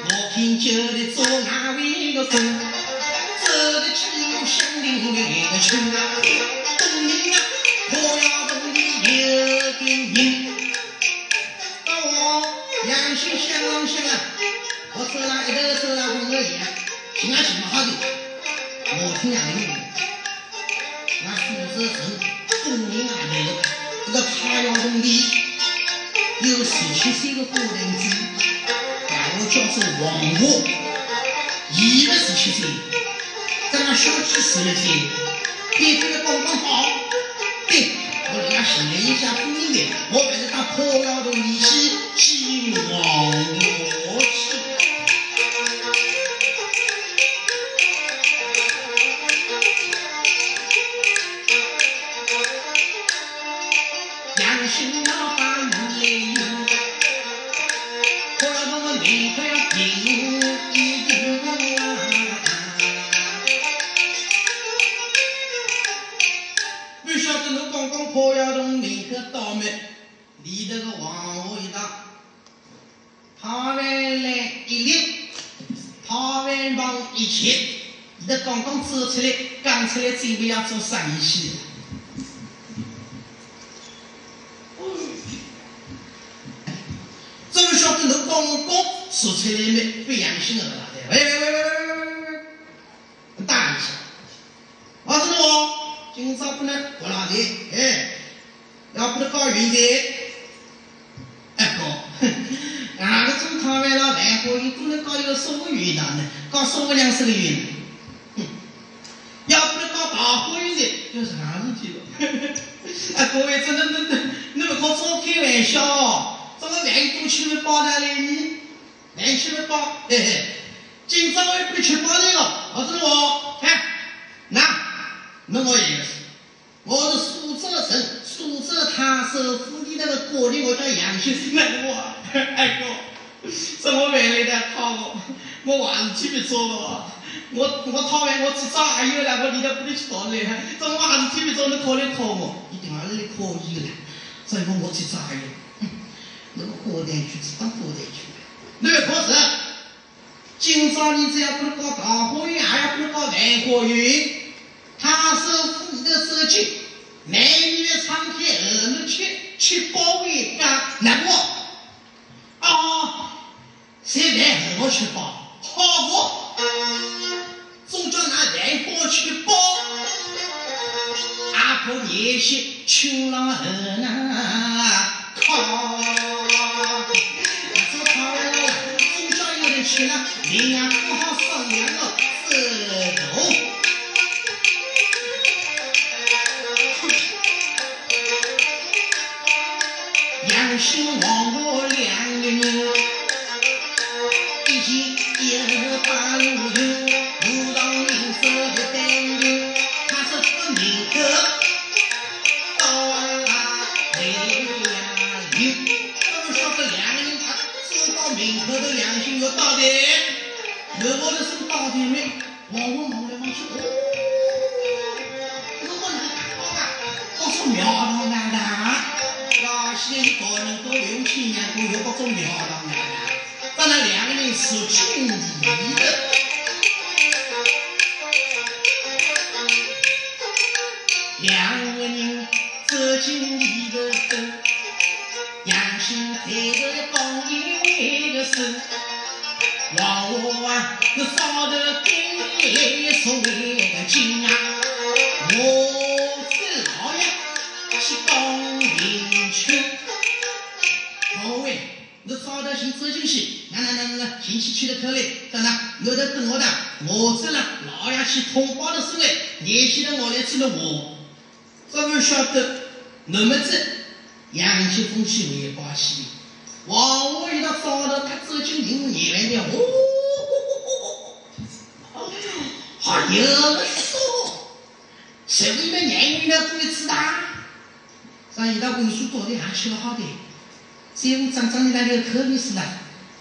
我听酒的左外围个走，走的几路乡邻里个秋啊，东人啊，破窑洞里有根银，那我两兄相公啊，我走上一头走了一头去，平安是么，我听两个说，我孙子从东人啊来了，个里有十七岁的哥邻，叫做王华，伊个十七岁，在那小里拾了钱，给这个公公好。嘿，我人家是另家姑娘，我把是当破老头，你去欺王。出来准备要做生意去。这个小弟能光光说出来没不一样的心。不听不到吝啬的叮咛他是你的。我来吃了我。这不晓得，那么子杨七风去没关系。往我一到烧的，他走进银幕眼里，哦，还有个说，谁为了年龄了鬼子大？上一道文书到底还吃了好的，最后长长的那个口里是啦，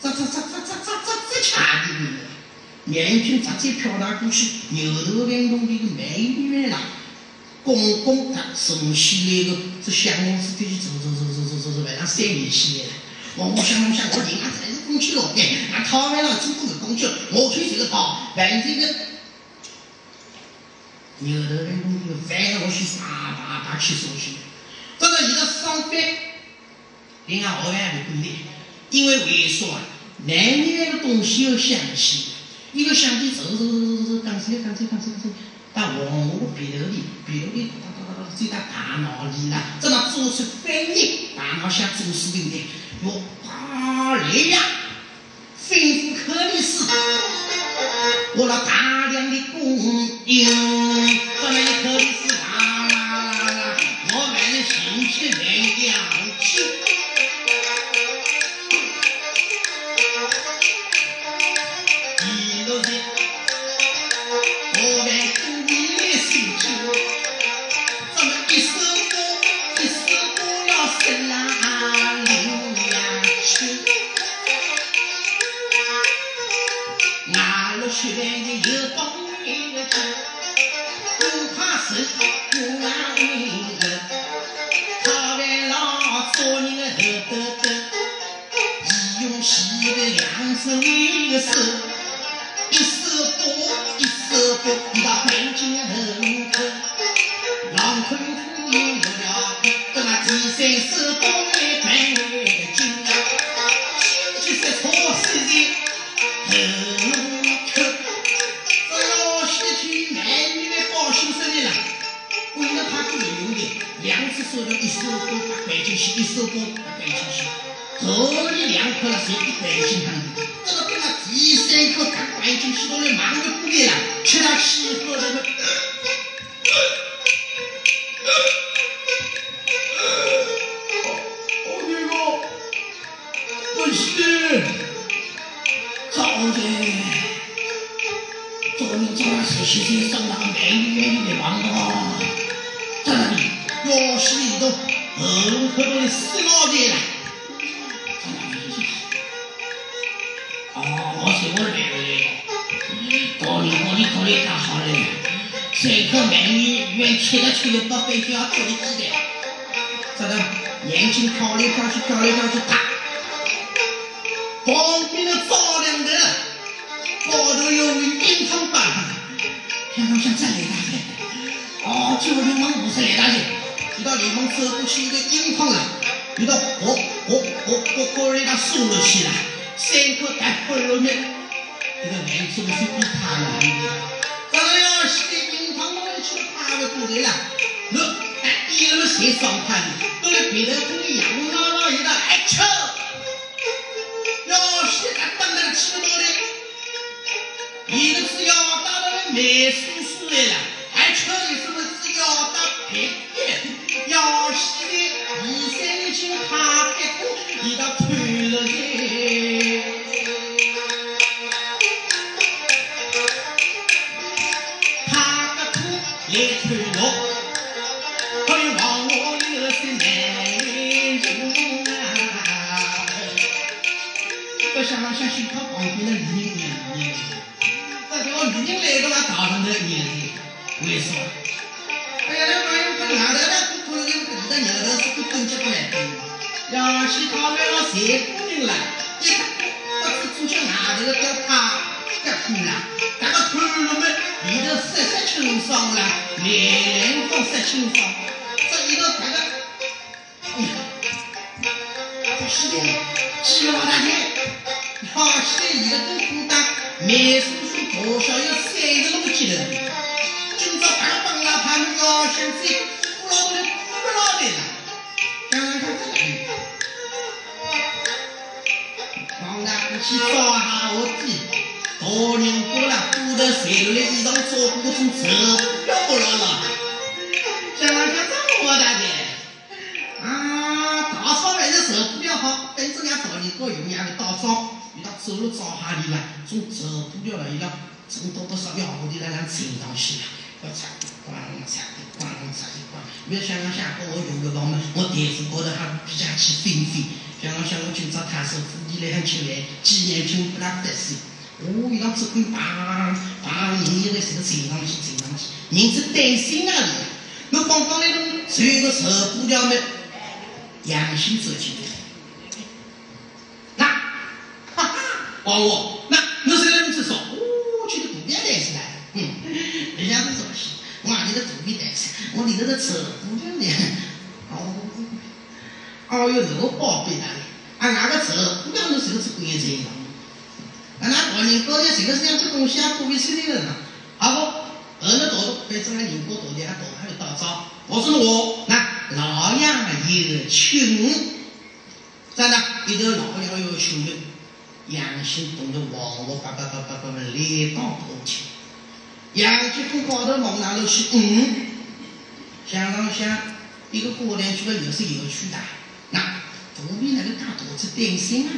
咋咋咋咋咋咋咋咋掐的？年轻咋再飘达过去，牛头运动的个美女啦。公公他送起来个这香公子对去走走走走走走走，晚上三年起来了。我我想我想我人家才是公去老的，那讨完了中国的公去，我看这个讨，反正个牛头人公的，反正我去打打打去说去。这个一个上班，另外后边还不管的，因为为啥啊？男女那个东西要相信，一个相信走走走走走，讲起来讲起来讲起来讲起来。但往我鼻头里，鼻头里哒哒哒哒，再到大脑里啦，这么做出反应，大脑像做事对不对？哟，啪来呀！吩咐克里斯，我那大量的供应，这么一克里斯啦啦啦啦，我买了新去来两去。路去来的有东一个去，不怕死，不怕命的，他为了做人的头头头，义勇起的两手一个手。一手拨，一手拨，你到南京门口，狼吞虎咽不了，等那第三手拨来半一首歌，还关心起，这么两快了，谁不关心？这个第三，忙不得了，吃。去考虑考虑考虑考虑，啪！旁边的灶亮的高头有位金板，看到像在擂台的，哦，就流氓五十擂台的，一到流氓走去一个金板，一到火火火火人家竖了起来，三颗大菠萝蜜，个是他的，他来，有谁双款都来比头红羊毛毛一个还吃？要是敢当那个吃到的，一个是要打那个美术来了，还吃的是不是要打别的？要是的，三年就他别过，一了人。他旁边的女人呢？女人来到了大堂的年纪，为什么？哎呀，那朋友跟外头那姑娘有个的牛头是不等级不来的，要去讨买了谁姑娘了？一，不知做些外头的他干苦了，那个头颅们里头色色清爽了，面风色清爽，这里头这个，哎呀，不是的，几老大姐，好些一个都孤单，面。我小有三十多个鸡头，今朝刚帮了他们要想再从多多少少好的来让请上去了，要擦的光，擦的光，擦的光。没有想到下个我用个房门，我地府高头还比较起飞飞。想到想我今朝太师府里来很吃饭，几年就不拉得死。我伊拉只管把把人一个谁个上去，请上去，人是担心那里。我刚刚那种穿个绸布料的，良心走进来。帮我，那那谁来你至少，我去的肚皮带起来，嗯，人家是说西，我里头肚皮带起，我里头的扯不掉呢，哦，哦哟，这个宝贝哪里？啊，那个扯不掉是谁个是关键的？啊，那老人高头这个是两只东西啊，不会吃的人啊，好不？二那到反正俺宁波到的还到还有大招，我说我那老杨有穷，真的，一头老杨有穷的。杨兴懂得往我叭叭叭叭叭们来当多钱？杨继峰高头往哪头去？嗯，想上想，一个过年去了又是有趣的。那肚皮那个大肚子担心啊！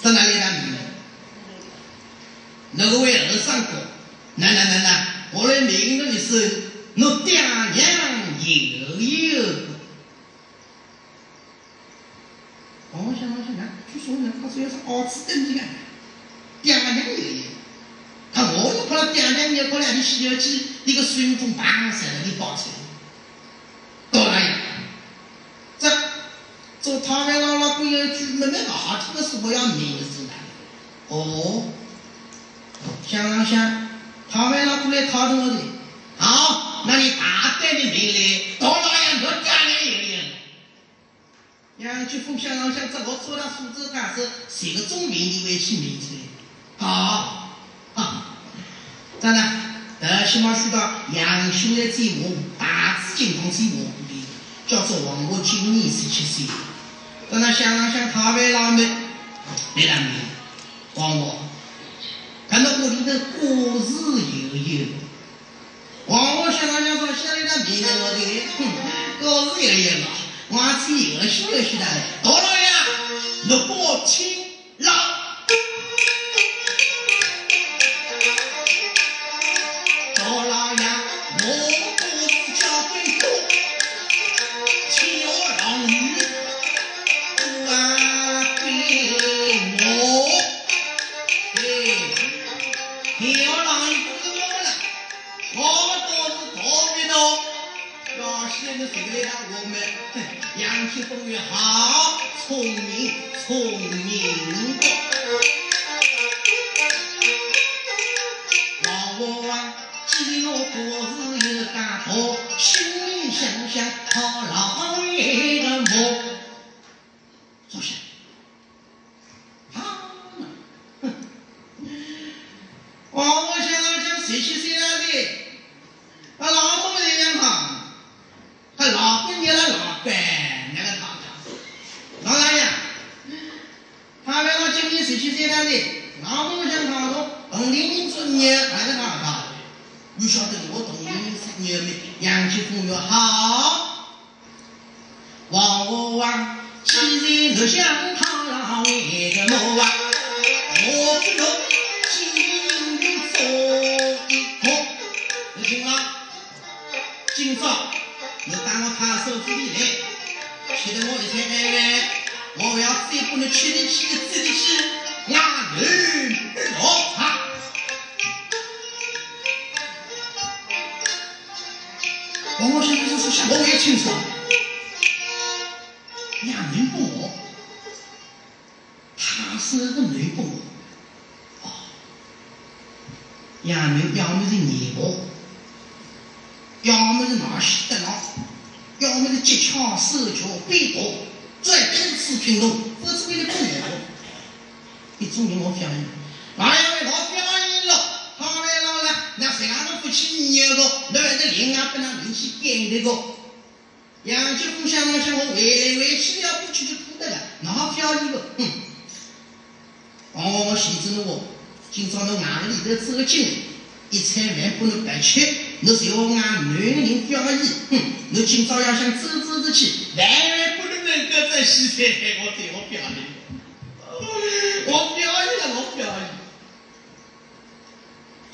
到哪里来？那个位二三哥，那那那那，我来明着的是，我爹娘又有。我想我想看，据说呢，他说要是儿子登基啊，爹娘有一他我又怕他爹娘有过两天西游记一个孙悟空绑上了，你抱起来，到哪样？这他们老老公有句没没好听的说话要名字的。哦，想想想，他们老公来考我的，好，那你大胆的命令，到哪样我爹娘有。杨继峰想让想这我做了苏州大师，写个中名你会起名字好啊，真的，呃，起码需到杨兄的节目，金光节目里，叫做王我今年十七岁。真的想让想他为老妹，来当面，王我，看到我里头果实悠悠，王我想让想说，现在的面对我的，哼，果实悠悠嘛。往前又修又修的，大老爷，六宝清老，你今朝要想走走出去，万万不能能够在西餐我对我表演，我表演了，我表演。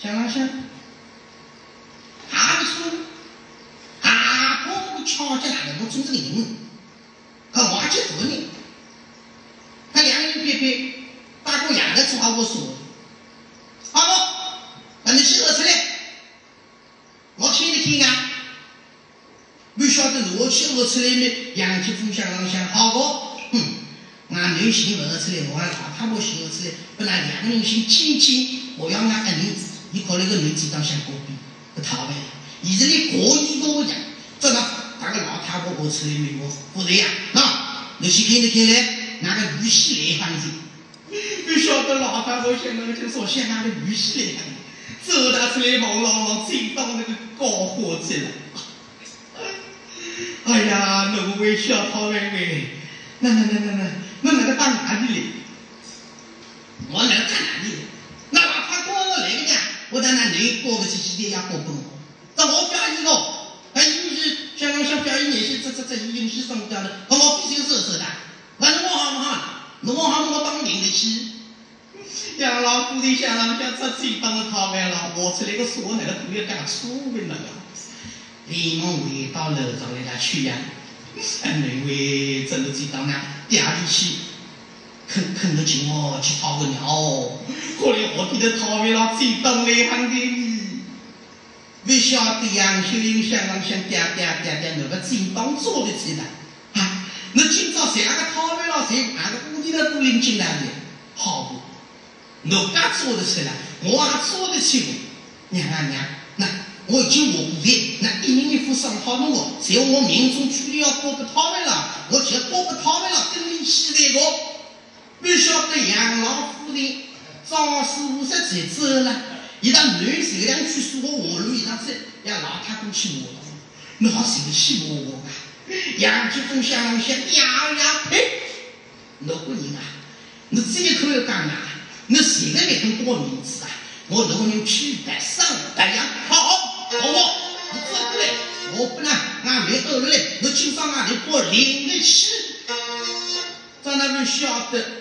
想了想，还不错，还不我巧劲来了，我总这个人，可我还去做呢。他两个人别别，大哥两个字话我说，好不？那你先喝出来，我听你听啊。不晓得我去喝出来没？杨继峰想了想，好不？哼，俺女先喝出来，我俺老太婆先喝出来，本来两个人先亲亲，我要俺儿子。你考虑个女子当想过比不讨厌，现在连国语都不讲，真的，大个老太婆我出来没我，不对呀，那，你去看着看来，那个玉溪来放子，你晓得老太婆现在就说像那个玉溪来放子，走到出来望望望，追到那个高火去了。哎呀，那个微笑讨厌喂，那那那那那，那那个到哪里来？我那个看哪里？那老太婆我来个呢？我在那里过不去几天也过不了，那我表演咯，那允许香港想表演那些这这这允许上架的，那我必须是是的，那侬我好不好？侬我好我当得起。杨老夫的想让想出去当了他们了，我出来个说那个都要干出名了呀。连忙回到楼上来家去呀，那位真的知道呢，第二天去，肯肯得请我去泡个尿。后来我给他讨厌了，最懂内行的。不晓得杨秀英香港想嗲嗲嗲嗲，那个正当做的起来啊！那今朝谁那个讨厌了，谁那个屋里头都拎进来的，好不？我家做得起来，我还做得起不？娘啊娘，我已经我不会，那一年一副上好的我，在我命中注定要过不讨厌了，我就过不讨厌了，跟你起来个。不晓得杨老夫人。早四五十岁走了，一到女手两去说我话路，一趟子要老太公去磨刀，那好受得起我啊！杨继峰想了想，呀呀呸！那个人啊，你这一口要讲啊，你谁个来跟我名字啊？我老人批白上白羊，好好好不？你走过来，我不能俺没饿来，你今朝俺就我领得起，在那边晓得。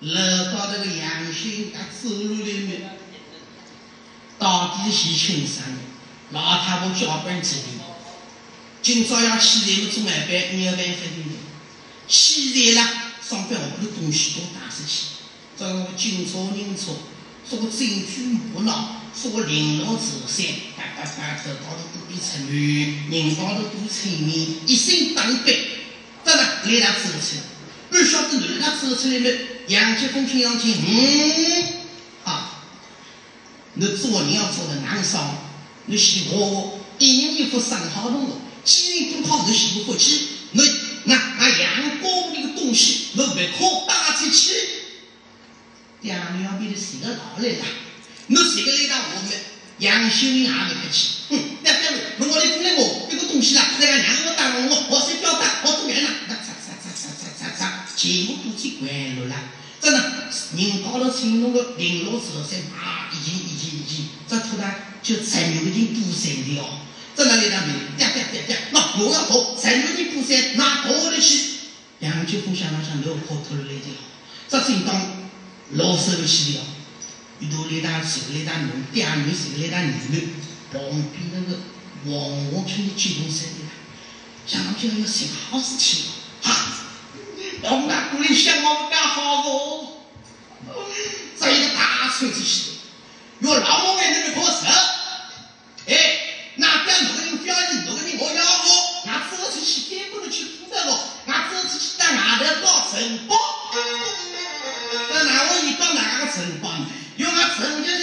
楼到这个杨兴他走路里面，到底是轻伤老太婆脚本子的，今朝要起来么做晚饭，没有办法的。起来了，上班我不的东西都打出去，这个警察认错，说我证据不牢，说我玲珑自善，叭叭叭头高头都比出女，人高头都出面，一身当白，真的来他走出来，不晓得男他走出来没？杨继峰听上去，嗯，啊，你做人要做的难少，你媳妇一人一副上好东西，几人都靠你媳妇不起，你那那阳光那个东西，你不可打出去。第二你要比你谁个老来的，你谁个来到我们杨秀英也没客气，哼，那这样，我来过来我这个东西啦，那个两个打我，我谁表达，我做完了，那擦擦擦擦擦擦擦，全部都去关了啦。真的，人高头形容个零落十三啊，已经已经已经，真这突然就陈有人补山的哦，在那里当兵，嗲嗲嗲嗲，那我要走，陈有人补山，哪过得去？两句话想了想，都跑脱了来的哦，这正当老受不去的哦，头来当手来当农，第二女手来当女的，旁边那个王王春的激动声音，想到就要要寻好事体了，哈，我们那姑娘想我们干好不？这一个大村子去，有老王来那个可是，哎，那边那个人表演，那个人我要我，俺走出去根本都去负责我，俺走出去到外头搞城堡，那哪我一到哪个城堡，因为曾经